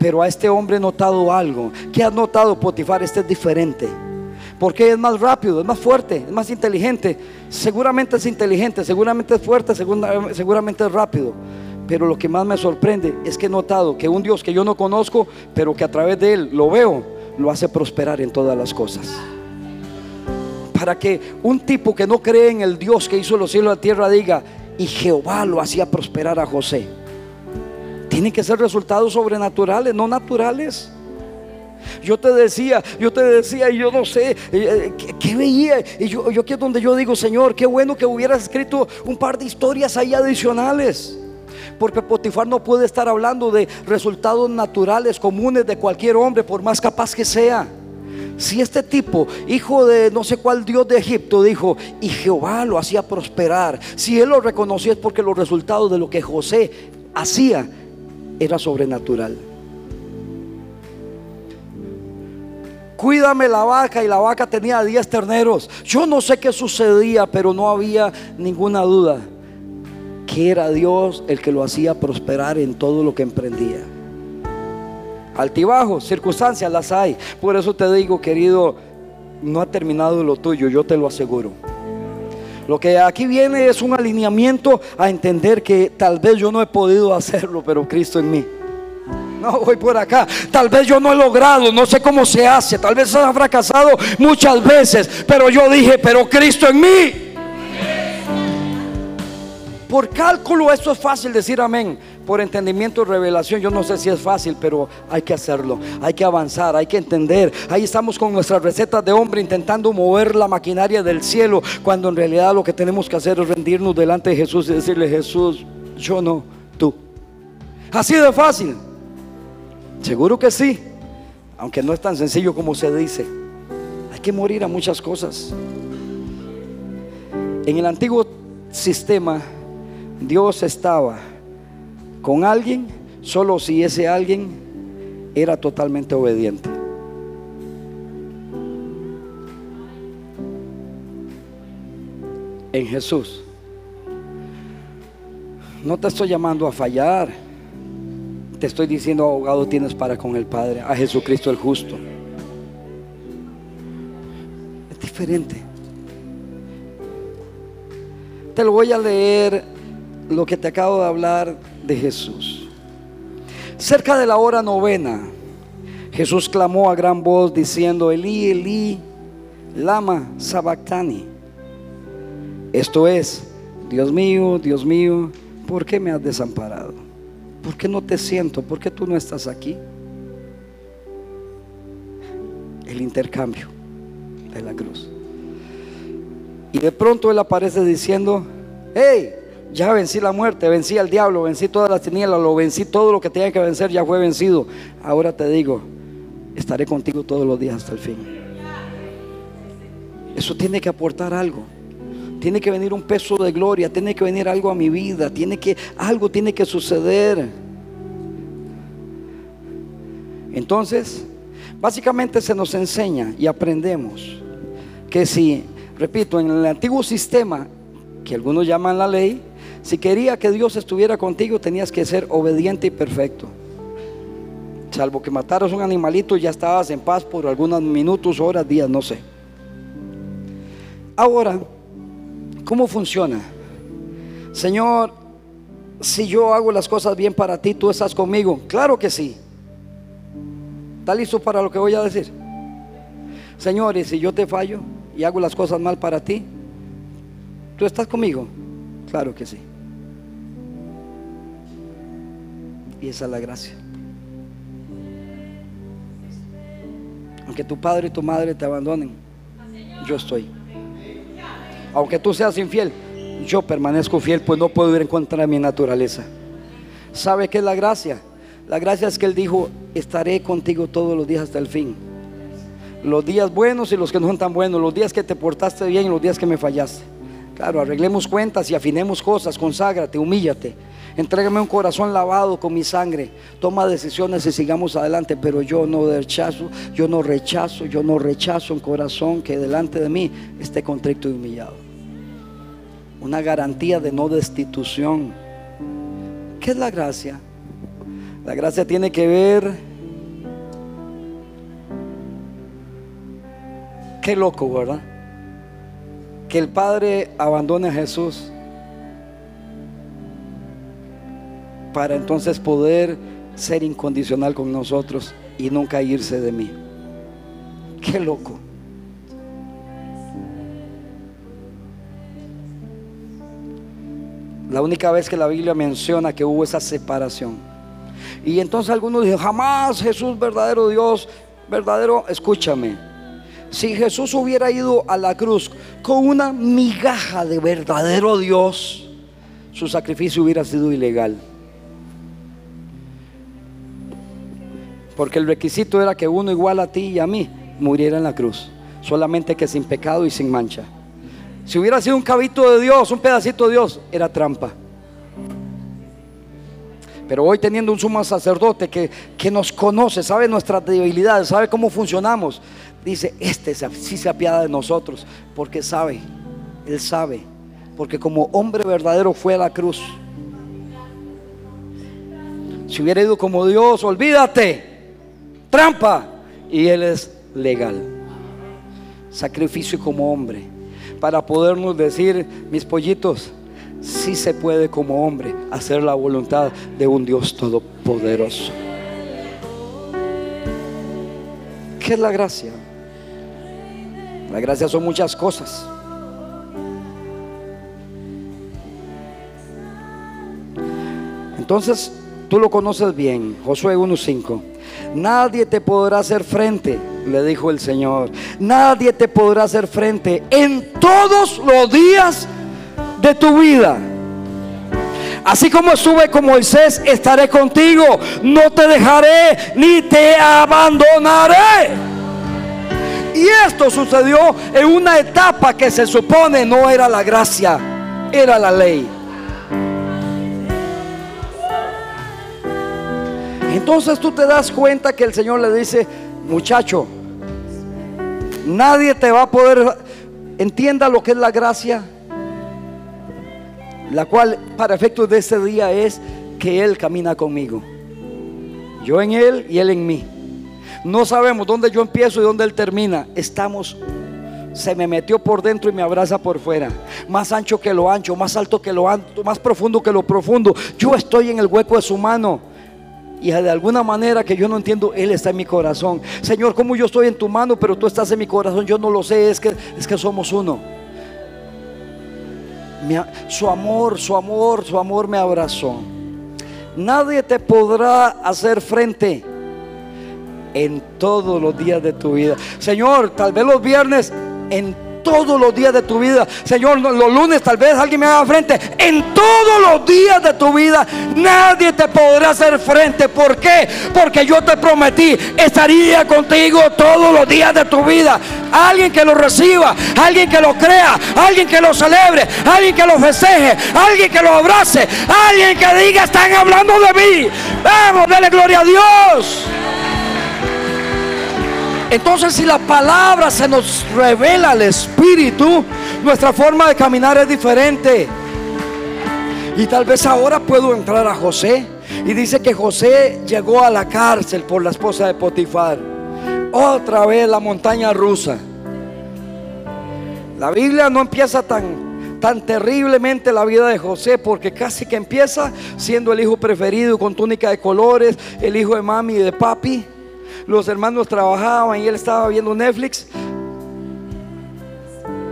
Pero a este hombre he notado algo. ¿Qué has notado, Potifar? Este es diferente. Porque es más rápido, es más fuerte, es más inteligente. Seguramente es inteligente, seguramente es fuerte, seguramente es rápido. Pero lo que más me sorprende es que he notado que un Dios que yo no conozco, pero que a través de Él lo veo, lo hace prosperar en todas las cosas. Para que un tipo que no cree en el Dios que hizo los cielos y la tierra diga, y Jehová lo hacía prosperar a José. Tienen que ser resultados sobrenaturales, no naturales. Yo te decía, yo te decía, y yo no sé, eh, eh, ¿qué, veía? Y yo, yo aquí es donde yo digo, Señor, qué bueno que hubieras escrito un par de historias ahí adicionales. Porque Potifar no puede estar hablando de resultados naturales comunes de cualquier hombre, por más capaz que sea. Si este tipo, hijo de no sé cuál Dios de Egipto, dijo, y Jehová lo hacía prosperar, si él lo reconocía es porque los resultados de lo que José hacía era sobrenatural. Cuídame la vaca y la vaca tenía 10 terneros. Yo no sé qué sucedía, pero no había ninguna duda que era Dios el que lo hacía prosperar en todo lo que emprendía. Altibajos, circunstancias las hay. Por eso te digo, querido, no ha terminado lo tuyo, yo te lo aseguro. Lo que aquí viene es un alineamiento a entender que tal vez yo no he podido hacerlo, pero Cristo en mí. No, voy por acá. Tal vez yo no he logrado, no sé cómo se hace. Tal vez ha fracasado muchas veces. Pero yo dije, pero Cristo en mí. Por cálculo, esto es fácil decir amén por entendimiento y revelación, yo no sé si es fácil, pero hay que hacerlo, hay que avanzar, hay que entender. Ahí estamos con nuestras recetas de hombre intentando mover la maquinaria del cielo, cuando en realidad lo que tenemos que hacer es rendirnos delante de Jesús y decirle, Jesús, yo no, tú. Así de fácil. Seguro que sí, aunque no es tan sencillo como se dice. Hay que morir a muchas cosas. En el antiguo sistema, Dios estaba con alguien solo si ese alguien era totalmente obediente. En Jesús. No te estoy llamando a fallar. Te estoy diciendo, abogado tienes para con el Padre, a Jesucristo el justo. Es diferente. Te lo voy a leer lo que te acabo de hablar de Jesús. Cerca de la hora novena, Jesús clamó a gran voz diciendo, Elí, Elí, lama sabactani. Esto es, Dios mío, Dios mío, ¿por qué me has desamparado? ¿Por qué no te siento? ¿Por qué tú no estás aquí? El intercambio de la cruz. Y de pronto Él aparece diciendo, hey, ya vencí la muerte, vencí al diablo, vencí todas las tinieblas, lo vencí todo lo que tenía que vencer, ya fue vencido. Ahora te digo, estaré contigo todos los días hasta el fin. Eso tiene que aportar algo. Tiene que venir un peso de gloria, tiene que venir algo a mi vida, tiene que algo tiene que suceder. Entonces, básicamente se nos enseña y aprendemos que si, repito, en el antiguo sistema que algunos llaman la ley, si quería que Dios estuviera contigo, tenías que ser obediente y perfecto. Salvo que mataras un animalito, ya estabas en paz por algunos minutos, horas, días, no sé. Ahora, ¿cómo funciona? Señor, si yo hago las cosas bien para ti, tú estás conmigo. Claro que sí. ¿Está listo para lo que voy a decir? Señor, y si yo te fallo y hago las cosas mal para ti, ¿tú estás conmigo? Claro que sí. Y esa es la gracia. Aunque tu padre y tu madre te abandonen, yo estoy. Aunque tú seas infiel, yo permanezco fiel, pues no puedo ir en contra de mi naturaleza. ¿Sabe qué es la gracia? La gracia es que Él dijo, estaré contigo todos los días hasta el fin. Los días buenos y los que no son tan buenos, los días que te portaste bien y los días que me fallaste. Claro, arreglemos cuentas y afinemos cosas, conságrate, humíllate. Entrégame un corazón lavado con mi sangre. Toma decisiones y sigamos adelante. Pero yo no rechazo, yo no rechazo, yo no rechazo un corazón que delante de mí esté contrito y humillado. Una garantía de no destitución. ¿Qué es la gracia? La gracia tiene que ver. Qué loco, ¿verdad? Que el Padre abandone a Jesús para entonces poder ser incondicional con nosotros y nunca irse de mí. Qué loco. La única vez que la Biblia menciona que hubo esa separación. Y entonces algunos dicen, jamás Jesús verdadero Dios, verdadero, escúchame. Si Jesús hubiera ido a la cruz con una migaja de verdadero Dios, su sacrificio hubiera sido ilegal. Porque el requisito era que uno igual a ti y a mí muriera en la cruz. Solamente que sin pecado y sin mancha. Si hubiera sido un cabito de Dios, un pedacito de Dios, era trampa. Pero hoy teniendo un sumo sacerdote que, que nos conoce, sabe nuestras debilidades, sabe cómo funcionamos, dice, este sí se apiada de nosotros, porque sabe, Él sabe, porque como hombre verdadero fue a la cruz. Si hubiera ido como Dios, olvídate, trampa, y Él es legal. Sacrificio como hombre, para podernos decir, mis pollitos, si se puede como hombre hacer la voluntad de un Dios todopoderoso. ¿Qué es la gracia? La gracia son muchas cosas. Entonces, tú lo conoces bien, Josué 1.5. Nadie te podrá hacer frente, le dijo el Señor. Nadie te podrá hacer frente en todos los días de tu vida. Así como estuve con Moisés, estaré contigo. No te dejaré ni te abandonaré. Y esto sucedió en una etapa que se supone no era la gracia, era la ley. Entonces tú te das cuenta que el Señor le dice, muchacho, nadie te va a poder, entienda lo que es la gracia la cual para efectos de este día es que Él camina conmigo. Yo en Él y Él en mí. No sabemos dónde yo empiezo y dónde Él termina. Estamos, se me metió por dentro y me abraza por fuera. Más ancho que lo ancho, más alto que lo alto, más profundo que lo profundo. Yo estoy en el hueco de su mano. Y de alguna manera que yo no entiendo, Él está en mi corazón. Señor, como yo estoy en tu mano, pero tú estás en mi corazón, yo no lo sé, es que, es que somos uno su amor, su amor, su amor me abrazó. Nadie te podrá hacer frente en todos los días de tu vida. Señor, tal vez los viernes en todos los días de tu vida. Señor, los lunes tal vez alguien me haga frente. En todos los días de tu vida nadie te podrá hacer frente. ¿Por qué? Porque yo te prometí, estaría contigo todos los días de tu vida. Alguien que lo reciba, alguien que lo crea, alguien que lo celebre, alguien que lo festeje, alguien que lo abrace, alguien que diga, están hablando de mí. Vamos, dale gloria a Dios. Entonces si la palabra se nos revela al Espíritu, nuestra forma de caminar es diferente. Y tal vez ahora puedo entrar a José. Y dice que José llegó a la cárcel por la esposa de Potifar. Otra vez la montaña rusa. La Biblia no empieza tan, tan terriblemente la vida de José porque casi que empieza siendo el hijo preferido con túnica de colores, el hijo de mami y de papi los hermanos trabajaban y él estaba viendo Netflix.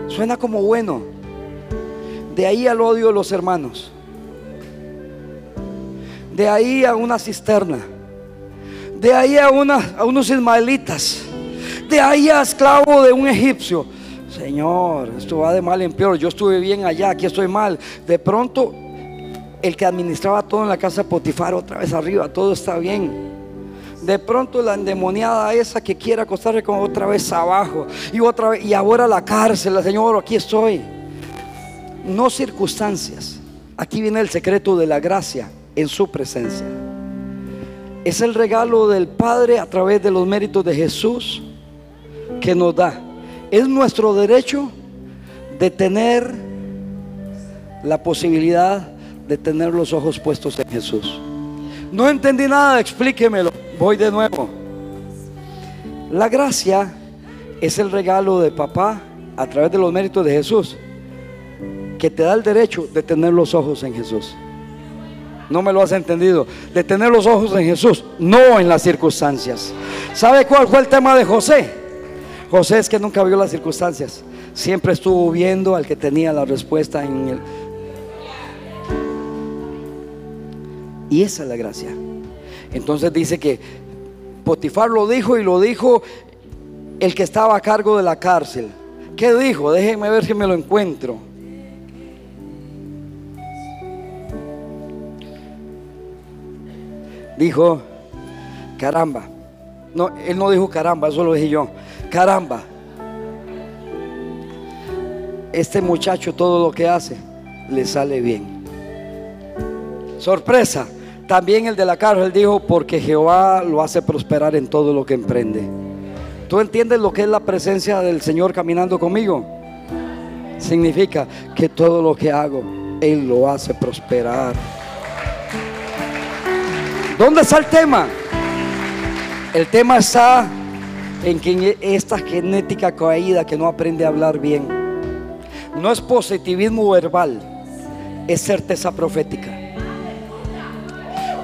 Suena como bueno. De ahí al odio de los hermanos. De ahí a una cisterna. De ahí a, unos ismaelitas. De ahí a esclavo de un egipcio. Señor, esto va de mal en peor. Yo estuve bien allá, aquí estoy mal. De pronto, el que administraba todo en la casa de Potifar, otra vez arriba, todo está bien. De pronto la endemoniada esa que quiere acostarse con otra vez abajo y otra vez y ahora la cárcel, Señor, aquí estoy. No circunstancias. Aquí viene el secreto de la gracia en su presencia. Es el regalo del Padre a través de los méritos de Jesús que nos da. Es nuestro derecho de tener la posibilidad de tener los ojos puestos en Jesús. No entendí nada, explíquemelo. Voy de nuevo. La gracia es el regalo de papá a través de los méritos de Jesús que te da el derecho de tener los ojos en Jesús. No me lo has entendido. De tener los ojos en Jesús, no en las circunstancias. ¿Sabe cuál fue el tema de José? José es que nunca vio las circunstancias. Siempre estuvo viendo al que tenía la respuesta en el... Y esa es la gracia. Entonces dice que Potifar lo dijo y lo dijo el que estaba a cargo de la cárcel. ¿Qué dijo? Déjenme ver si me lo encuentro. Dijo, caramba. No, él no dijo caramba, eso lo dije yo. caramba, este muchacho todo lo que hace le sale bien. Sorpresa, también el de la cárcel dijo, porque Jehová lo hace prosperar en todo lo que emprende. ¿Tú entiendes lo que es la presencia del Señor caminando conmigo? Significa que todo lo que hago, Él lo hace prosperar. ¿Dónde está el tema? El tema está en que esta genética caída que no aprende a hablar bien, no es positivismo verbal, es certeza profética.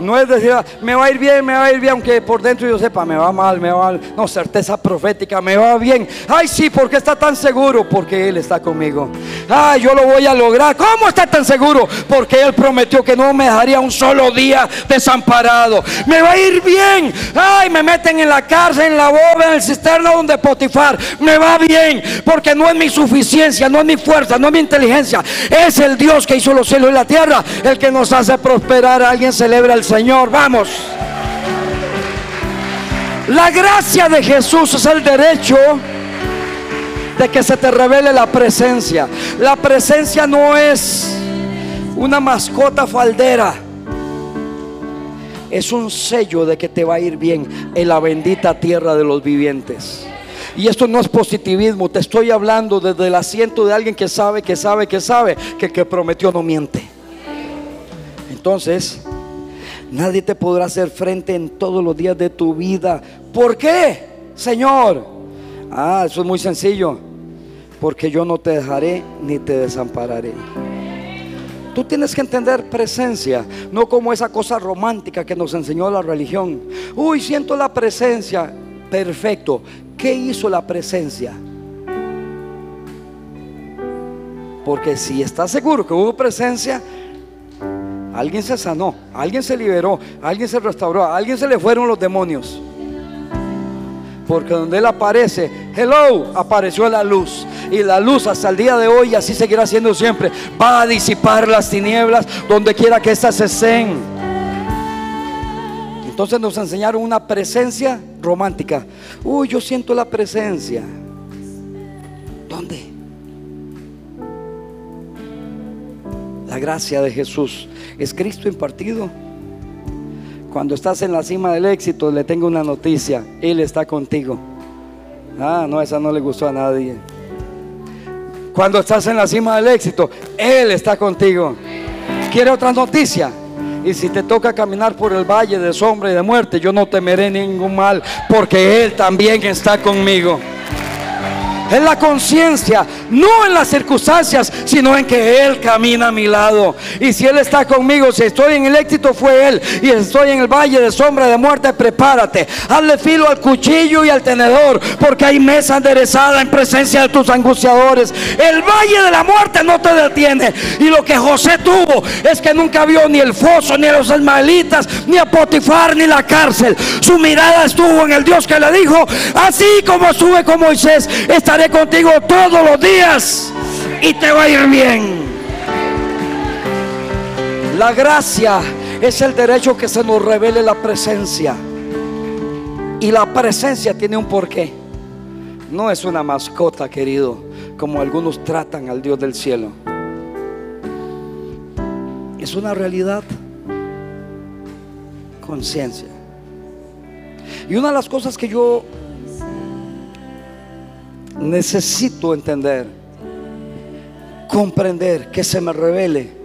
No es decir, me va a ir bien, me va a ir bien, aunque por dentro yo sepa, me va mal, me va mal. No, certeza profética, me va bien. Ay, sí, porque está tan seguro? Porque Él está conmigo. Ay, yo lo voy a lograr. ¿Cómo está tan seguro? Porque Él prometió que no me dejaría un solo día desamparado. Me va a ir bien. Ay, me meten en la cárcel, en la boda, en el cisterno donde Potifar. Me va bien, porque no es mi suficiencia, no es mi fuerza, no es mi inteligencia. Es el Dios que hizo los cielos y la tierra, el que nos hace prosperar. Alguien celebra el Señor. Vamos. La gracia de Jesús es el derecho de que se te revele la presencia. La presencia no es una mascota faldera. Es un sello de que te va a ir bien en la bendita tierra de los vivientes. Y esto no es positivismo, te estoy hablando desde el asiento de alguien que sabe, que sabe, que sabe, que que prometió no miente. Entonces, Nadie te podrá hacer frente en todos los días de tu vida. ¿Por qué, Señor? Ah, eso es muy sencillo. Porque yo no te dejaré ni te desampararé. Tú tienes que entender presencia, no como esa cosa romántica que nos enseñó la religión. Uy, siento la presencia. Perfecto. ¿Qué hizo la presencia? Porque si estás seguro que hubo presencia, Alguien se sanó, alguien se liberó, alguien se restauró, a alguien se le fueron los demonios. Porque donde Él aparece, hello, apareció la luz. Y la luz hasta el día de hoy, y así seguirá siendo siempre, va a disipar las tinieblas donde quiera que éstas estén. Entonces nos enseñaron una presencia romántica. Uy, yo siento la presencia. ¿Dónde? La gracia de Jesús es Cristo impartido. Cuando estás en la cima del éxito, le tengo una noticia. Él está contigo. Ah, no, esa no le gustó a nadie. Cuando estás en la cima del éxito, Él está contigo. ¿Quiere otra noticia? Y si te toca caminar por el valle de sombra y de muerte, yo no temeré ningún mal, porque Él también está conmigo en la conciencia, no en las circunstancias, sino en que Él camina a mi lado. Y si Él está conmigo, si estoy en el éxito, fue Él. Y estoy en el valle de sombra de muerte, prepárate. Hazle filo al cuchillo y al tenedor, porque hay mesa enderezada en presencia de tus angustiadores. El valle de la muerte no te detiene. Y lo que José tuvo es que nunca vio ni el foso, ni a los ismaelitas, ni a Potifar, ni la cárcel. Su mirada estuvo en el Dios que le dijo, así como estuve con Moisés, contigo todos los días y te va a ir bien. La gracia es el derecho que se nos revele la presencia. Y la presencia tiene un porqué. No es una mascota, querido, como algunos tratan al Dios del cielo. Es una realidad. Conciencia. Y una de las cosas que yo necesito entender, comprender, que se me revele.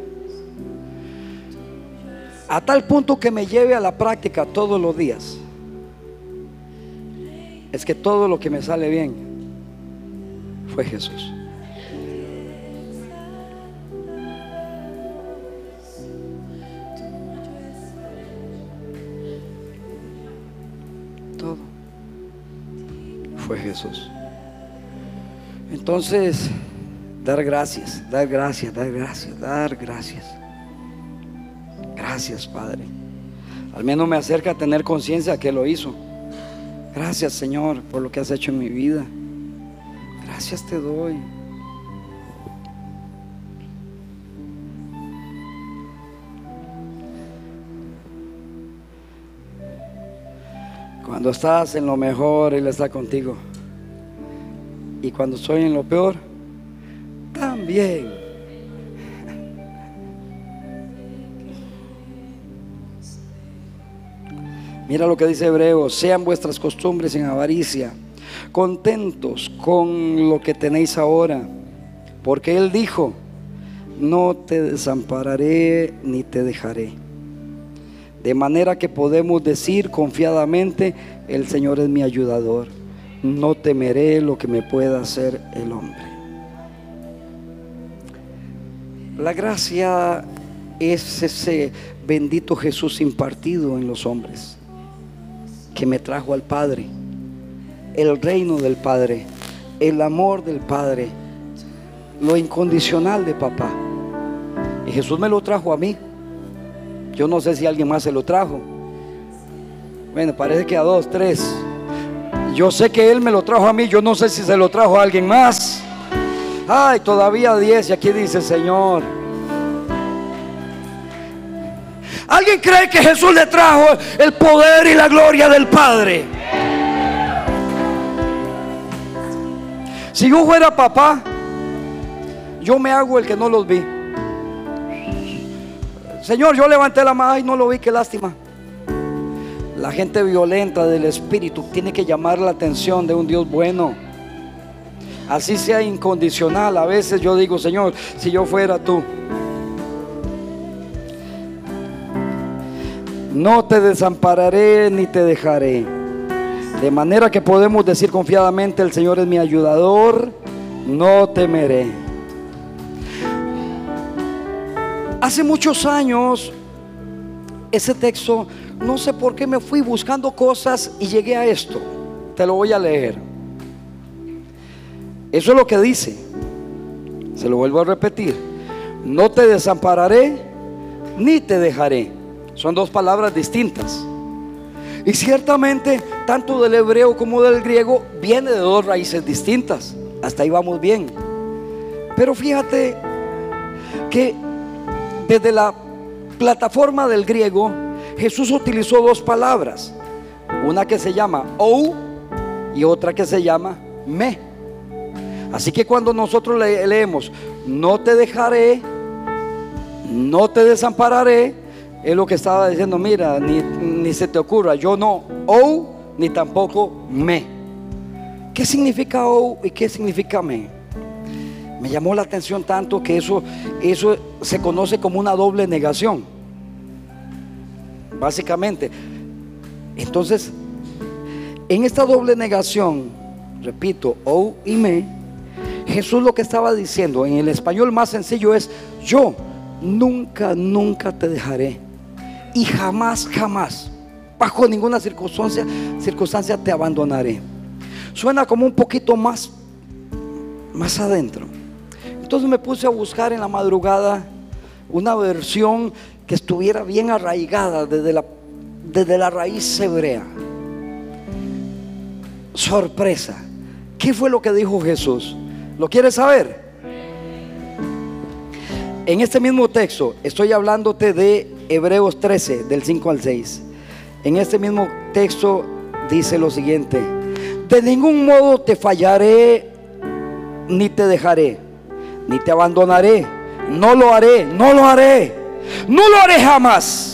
A tal punto que me lleve a la práctica todos los días. Es que todo lo que me sale bien fue Jesús. Todo fue Jesús. Entonces, dar gracias, dar gracias, dar gracias, dar gracias. Gracias, Padre. Al menos me acerca a tener conciencia que lo hizo. Gracias, Señor, por lo que has hecho en mi vida. Gracias te doy. Cuando estás en lo mejor, Él está contigo. Y cuando estoy en lo peor, también. Mira lo que dice Hebreo, sean vuestras costumbres en avaricia, contentos con lo que tenéis ahora, porque Él dijo, no te desampararé ni te dejaré. De manera que podemos decir confiadamente, el Señor es mi ayudador, no temeré lo que me pueda hacer el hombre. La gracia es ese bendito Jesús impartido en los hombres, que me trajo al Padre, el reino del Padre, el amor del Padre, lo incondicional de papá. Y Jesús me lo trajo a mí. Yo no sé si alguien más se lo trajo. Bueno, parece que a dos, tres. Yo sé que Él me lo trajo a mí. Yo no sé si se lo trajo a alguien más. Ay, todavía diez. Y aquí dice Señor. ¿Alguien cree que Jesús le trajo el poder y la gloria del Padre? Si yo fuera papá, yo me hago el que no los vi. Señor, yo levanté la mano y no lo vi, qué lástima. La gente violenta del espíritu tiene que llamar la atención de un Dios bueno. Así sea incondicional. A veces yo digo, Señor, si yo fuera tú. No te desampararé ni te dejaré. De manera que podemos decir confiadamente, el Señor es mi ayudador, no temeré. Hace muchos años, ese texto, no sé por qué me fui buscando cosas y llegué a esto. Te lo voy a leer. Eso es lo que dice. Se lo vuelvo a repetir. No te desampararé ni te dejaré. Son dos palabras distintas. Y ciertamente, tanto del hebreo como del griego, viene de dos raíces distintas. Hasta ahí vamos bien. Pero fíjate que desde la plataforma del griego, Jesús utilizó dos palabras, una que se llama ou y otra que se llama me. Así que cuando nosotros leemos, no te dejaré, no te desampararé, es lo que estaba diciendo, mira, ni, se te ocurra, yo no, ou, ni tampoco me. ¿Qué significa ou y qué significa me? Me llamó la atención tanto que eso, eso se conoce como una doble negación. Básicamente. Entonces, en esta doble negación, repito, o y me, Jesús lo que estaba diciendo en el español más sencillo es, yo nunca, nunca te dejaré. Y jamás, jamás, bajo ninguna circunstancia, circunstancia te abandonaré. Suena como un poquito más, más adentro. Entonces me puse a buscar en la madrugada una versión que estuviera bien arraigada desde la, desde la raíz hebrea. Sorpresa. ¿Qué fue lo que dijo Jesús? ¿Lo quieres saber? En este mismo texto estoy hablándote de Hebreos 13, del 5 al 6. En este mismo texto dice lo siguiente, de ningún modo te fallaré ni te dejaré ni te abandonaré. No lo haré, no lo haré. No lo haré jamás.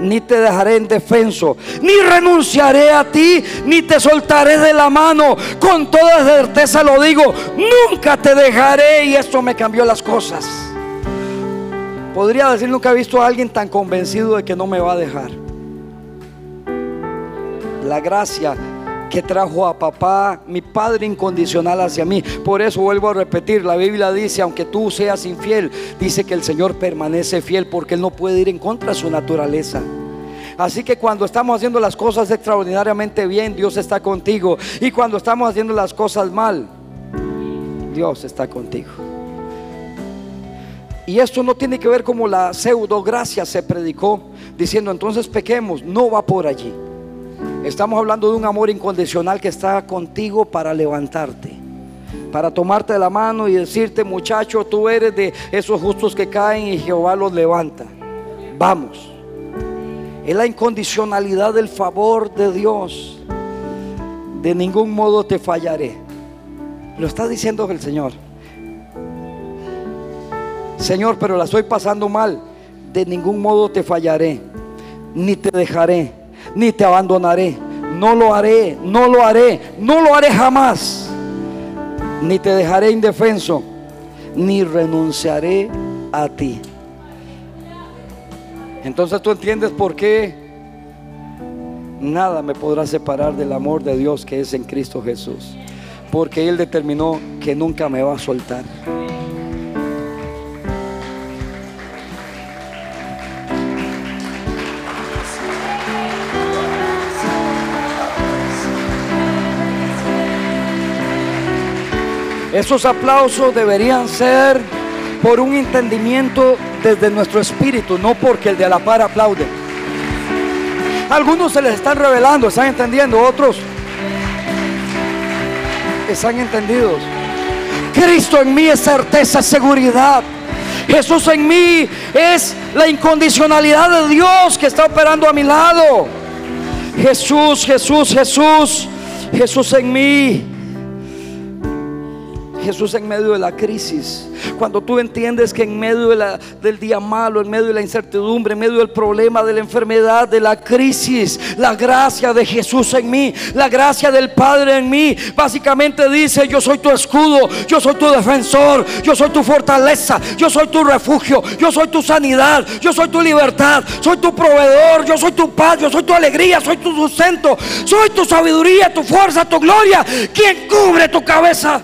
Ni te dejaré en defenso, ni renunciaré a ti, ni te soltaré de la mano. Con toda certeza lo digo, nunca te dejaré. Y esto me cambió las cosas. Podría decir, nunca he visto a alguien tan convencido de que no me va a dejar. La gracia que trajo a papá, mi padre incondicional hacia mí. Por eso vuelvo a repetir, la Biblia dice, aunque tú seas infiel, dice que el Señor permanece fiel porque Él no puede ir en contra de su naturaleza. Así que cuando estamos haciendo las cosas extraordinariamente bien, Dios está contigo. Y cuando estamos haciendo las cosas mal, Dios está contigo. Y esto no tiene que ver como la pseudo gracia se predicó, diciendo entonces pequemos, no va por allí. Estamos hablando de un amor incondicional que está contigo para levantarte, para tomarte la mano y decirte, muchacho, tú eres de esos justos que caen y Jehová los levanta. Vamos. Es la incondicionalidad del favor de Dios. De ningún modo te fallaré. Lo está diciendo el Señor. Señor, pero la estoy pasando mal. De ningún modo te fallaré, ni te dejaré, ni te abandonaré. No lo haré, no lo haré, no lo haré jamás. Ni te dejaré indefenso, ni renunciaré a ti. Entonces tú entiendes por qué nada me podrá separar del amor de Dios que es en Cristo Jesús. Porque Él determinó que nunca me va a soltar. Esos aplausos deberían ser por un entendimiento desde nuestro espíritu, no porque el de la par aplaude. Algunos se les están revelando, están entendiendo, otros están entendidos. Cristo en mí es certeza, seguridad. Jesús en mí es la incondicionalidad de Dios que está operando a mi lado. Jesús, Jesús, Jesús, Jesús en mí Jesús en medio de la crisis. Cuando tú entiendes que en medio del día malo, en medio de la incertidumbre, en medio del problema, de la enfermedad, de la crisis, la gracia de Jesús en mí, la gracia del Padre en mí, básicamente dice, yo soy tu escudo, yo soy tu defensor, yo soy tu fortaleza, yo soy tu refugio, yo soy tu sanidad, yo soy tu libertad, soy tu proveedor, yo soy tu paz, yo soy tu alegría, soy tu sustento, soy tu sabiduría, tu fuerza, tu gloria, quien cubre tu cabeza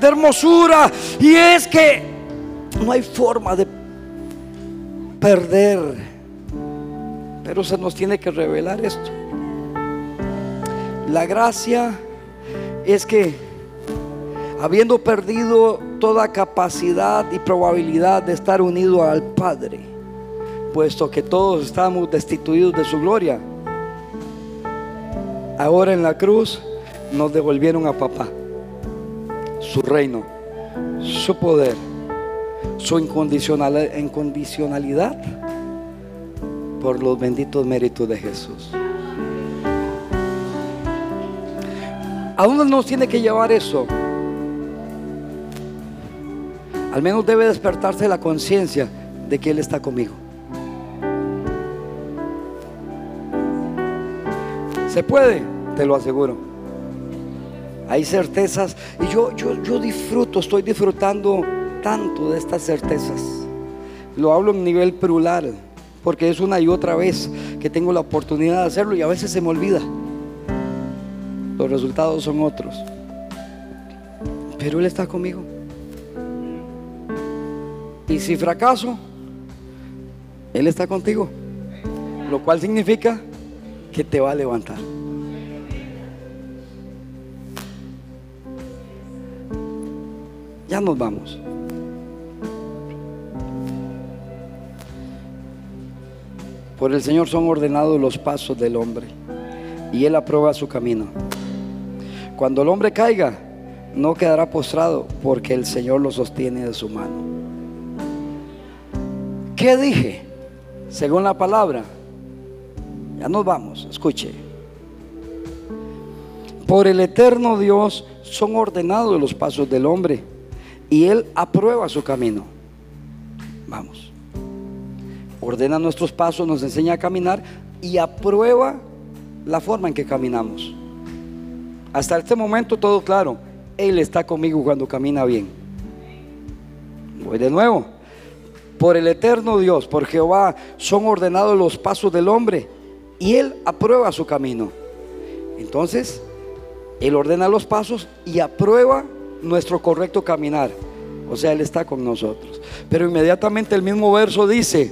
de hermosura. Y es que no hay forma de perder. Pero se nos tiene que revelar esto. La gracia es que habiendo perdido toda capacidad y probabilidad de estar unido al Padre, puesto que todos estamos destituidos de su gloria, ahora en la cruz nos devolvieron a papá su reino, su poder, su incondicionalidad por los benditos méritos de Jesús. ¿A dónde nos tiene que llevar eso? Al menos debe despertarse la conciencia de que Él está conmigo. ¿Se puede? Te lo aseguro hay certezas y yo, yo, yo disfruto, estoy disfrutando tanto de estas certezas. Lo hablo en nivel plural, porque es una y otra vez que tengo la oportunidad de hacerlo y a veces se me olvida. Los resultados son otros. Pero Él está conmigo. Y si fracaso, Él está contigo. Lo cual significa que te va a levantar. Ya nos vamos. Por el Señor son ordenados los pasos del hombre y Él aprueba su camino. Cuando el hombre caiga, no quedará postrado porque el Señor lo sostiene de su mano. ¿Qué dije? Según la palabra. Ya nos vamos, escuche. Por el eterno Dios son ordenados los pasos del hombre y Él aprueba su camino. Vamos. Ordena nuestros pasos, nos enseña a caminar y aprueba la forma en que caminamos. Hasta este momento todo claro. Él está conmigo cuando camina bien. Voy de nuevo. Por el eterno Dios, por Jehová, son ordenados los pasos del hombre y Él aprueba su camino. Entonces, Él ordena los pasos y aprueba nuestro correcto caminar. O sea, Él está con nosotros. Pero inmediatamente el mismo verso dice,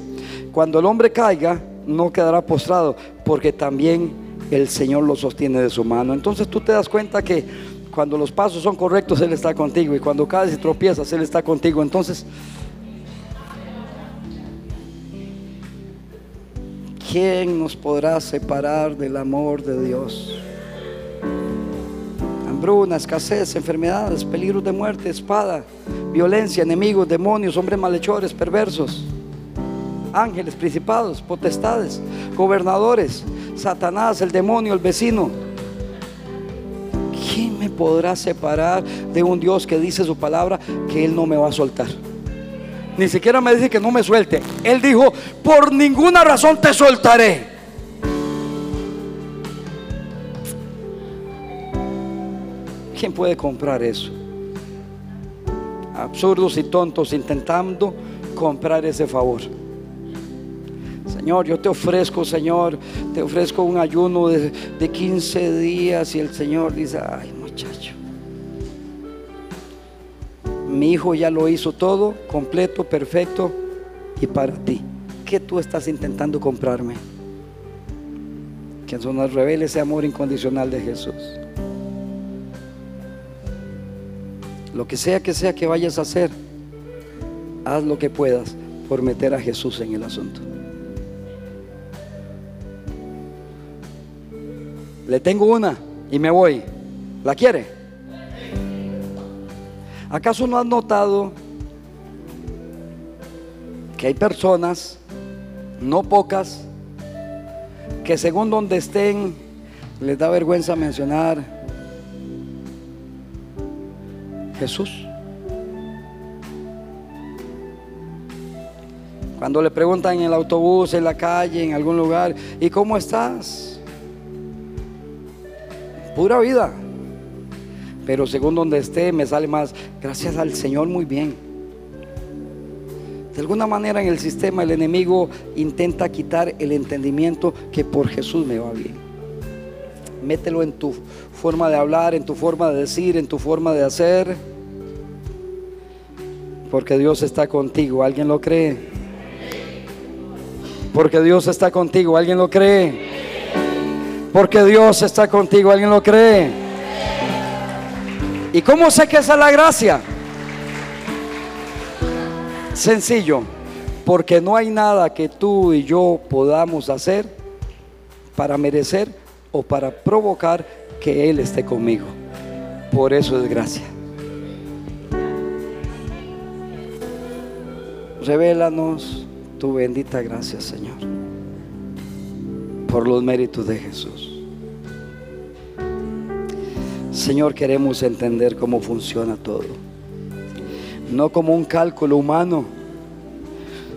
cuando el hombre caiga, no quedará postrado, porque también el Señor lo sostiene de su mano. Entonces tú te das cuenta que cuando los pasos son correctos, Él está contigo. Y cuando caes y tropiezas, Él está contigo. Entonces, ¿quién nos podrá separar del amor de Dios? Hambruna, escasez, enfermedades, peligros de muerte, espada, violencia, enemigos, demonios, hombres malhechores, perversos, ángeles, principados, potestades, gobernadores, Satanás, el demonio, el vecino. ¿quién me podrá separar de un Dios que dice su palabra que Él no me va a soltar? Ni siquiera me dice que no me suelte. Él dijo, por ninguna razón te soltaré. ¿Quién puede comprar eso? Absurdos y tontos intentando comprar ese favor. Señor, yo te ofrezco, Señor, te ofrezco un ayuno de, de 15 días y el Señor dice, ay muchacho, mi hijo ya lo hizo todo, completo, perfecto y para ti. ¿Qué tú estás intentando comprarme? Que eso nos revele ese amor incondicional de Jesús. Lo que sea que sea que vayas a hacer, haz lo que puedas por meter a Jesús en el asunto. Le tengo una y me voy. ¿La quiere? ¿Acaso no has notado que hay personas, no pocas, que según donde estén les da vergüenza mencionar Jesús? Cuando le preguntan en el autobús, en la calle, en algún lugar, ¿y cómo estás? Pura vida. Pero según donde esté me sale más, gracias al Señor muy bien. De alguna manera en el sistema el enemigo intenta quitar el entendimiento que por Jesús me va bien. Mételo en tu forma de hablar, en tu forma de decir, en tu forma de hacer. Porque Dios está contigo. ¿Alguien lo cree? Porque Dios está contigo. ¿Alguien lo cree? Porque Dios está contigo. ¿Alguien lo cree? ¿Y cómo sé que esa es la gracia? Sencillo. Porque no hay nada que tú y yo podamos hacer para merecer o para provocar que Él esté conmigo. Por eso es gracia. Revélanos tu bendita gracia, Señor por los méritos de Jesús. Señor, queremos entender cómo funciona todo. No como un cálculo humano,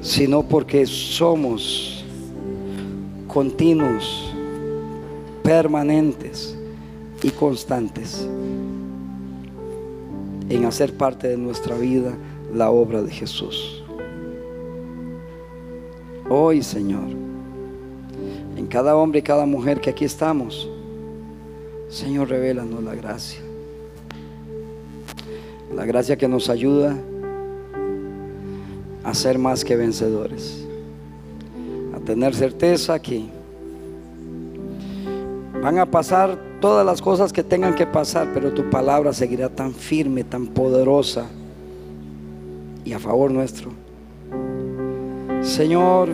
sino porque somos continuos, permanentes y constantes en hacer parte de nuestra vida la obra de Jesús. Hoy, Señor, en cada hombre y cada mujer que aquí estamos. Señor, revélanos la gracia. La gracia que nos ayuda a ser más que vencedores. A tener certeza que van a pasar todas las cosas que tengan que pasar, pero tu palabra seguirá tan firme, tan poderosa y a favor nuestro. Señor,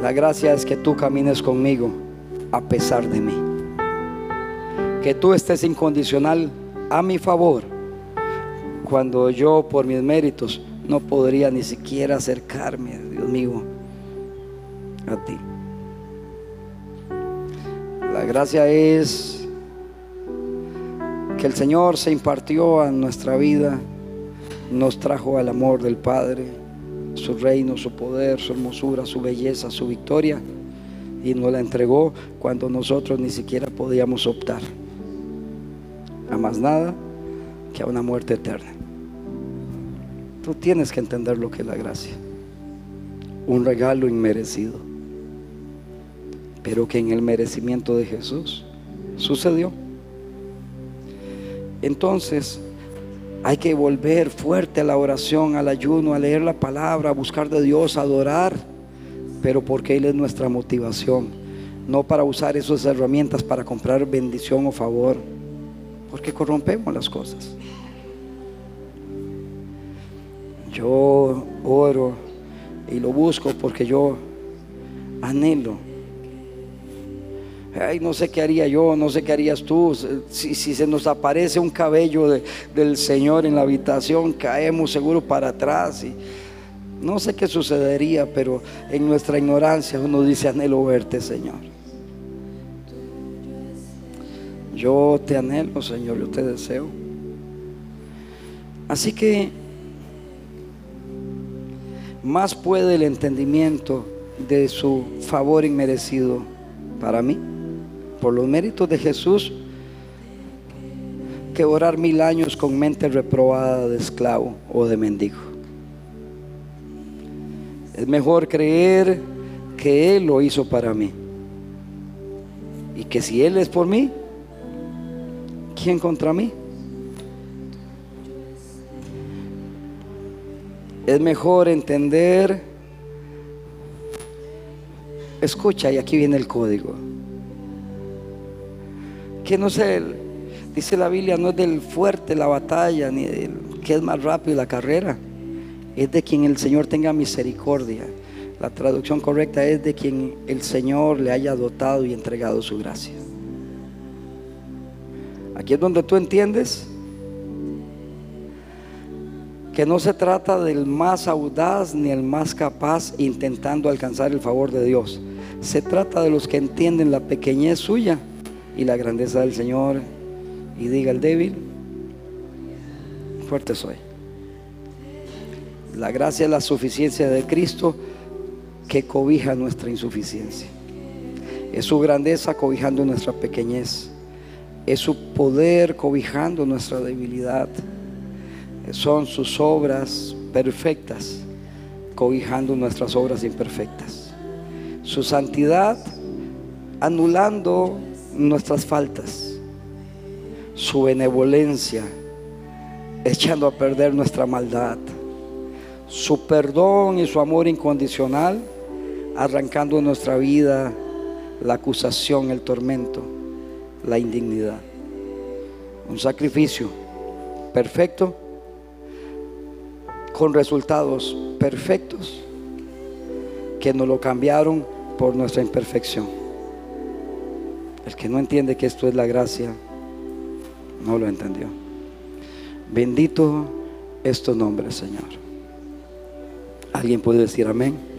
la gracia es que tú camines conmigo a pesar de mí. Que tú estés incondicional a mi favor cuando yo por mis méritos no podría ni siquiera acercarme, Dios mío, a ti. La gracia es que el Señor se impartió a nuestra vida, nos trajo al amor del Padre su reino, su poder, su hermosura, su belleza, su victoria. Y nos la entregó cuando nosotros ni siquiera podíamos optar a más nada que a una muerte eterna. Tú tienes que entender lo que es la gracia. Un regalo inmerecido. Pero que en el merecimiento de Jesús sucedió. Entonces, hay que volver fuerte a la oración, al ayuno, a leer la palabra, a buscar de Dios, a adorar, pero porque Él es nuestra motivación, no para usar esas herramientas para comprar bendición o favor, porque corrompemos las cosas. Yo oro y lo busco porque yo anhelo Ay, no sé qué haría yo, no sé qué harías tú. Si, se nos aparece un cabello del Señor en la habitación, caemos seguro para atrás. Y no sé qué sucedería, pero en nuestra ignorancia uno dice, anhelo verte, Señor. Yo te anhelo, Señor, yo te deseo. Así que más puede el entendimiento de su favor inmerecido para mí, por los méritos de Jesús, que orar mil años con mente reprobada de esclavo o de mendigo. Es mejor creer que Él lo hizo para mí. Y que si Él es por mí, ¿quién contra mí? Es mejor entender, escucha, y aquí viene el código, que no sé, dice la Biblia, no es del fuerte la batalla, ni del que es más rápido la carrera, es de quien el Señor tenga misericordia. La traducción correcta es de quien el Señor le haya dotado y entregado su gracia. Aquí es donde tú entiendes que no se trata del más audaz ni el más capaz intentando alcanzar el favor de Dios. Se trata de los que entienden la pequeñez suya y la grandeza del Señor y diga el débil, fuerte soy. La gracia es la suficiencia de Cristo que cobija nuestra insuficiencia. Es su grandeza cobijando nuestra pequeñez. Es su poder cobijando nuestra debilidad son sus obras perfectas, cobijando nuestras obras imperfectas. Su santidad anulando nuestras faltas. Su benevolencia echando a perder nuestra maldad. Su perdón y su amor incondicional arrancando en nuestra vida la acusación, el tormento, la indignidad. Un sacrificio perfecto con resultados perfectos que nos lo cambiaron por nuestra imperfección. El que no entiende que esto es la gracia, no lo entendió. Bendito es tu nombre, Señor. ¿Alguien puede decir amén?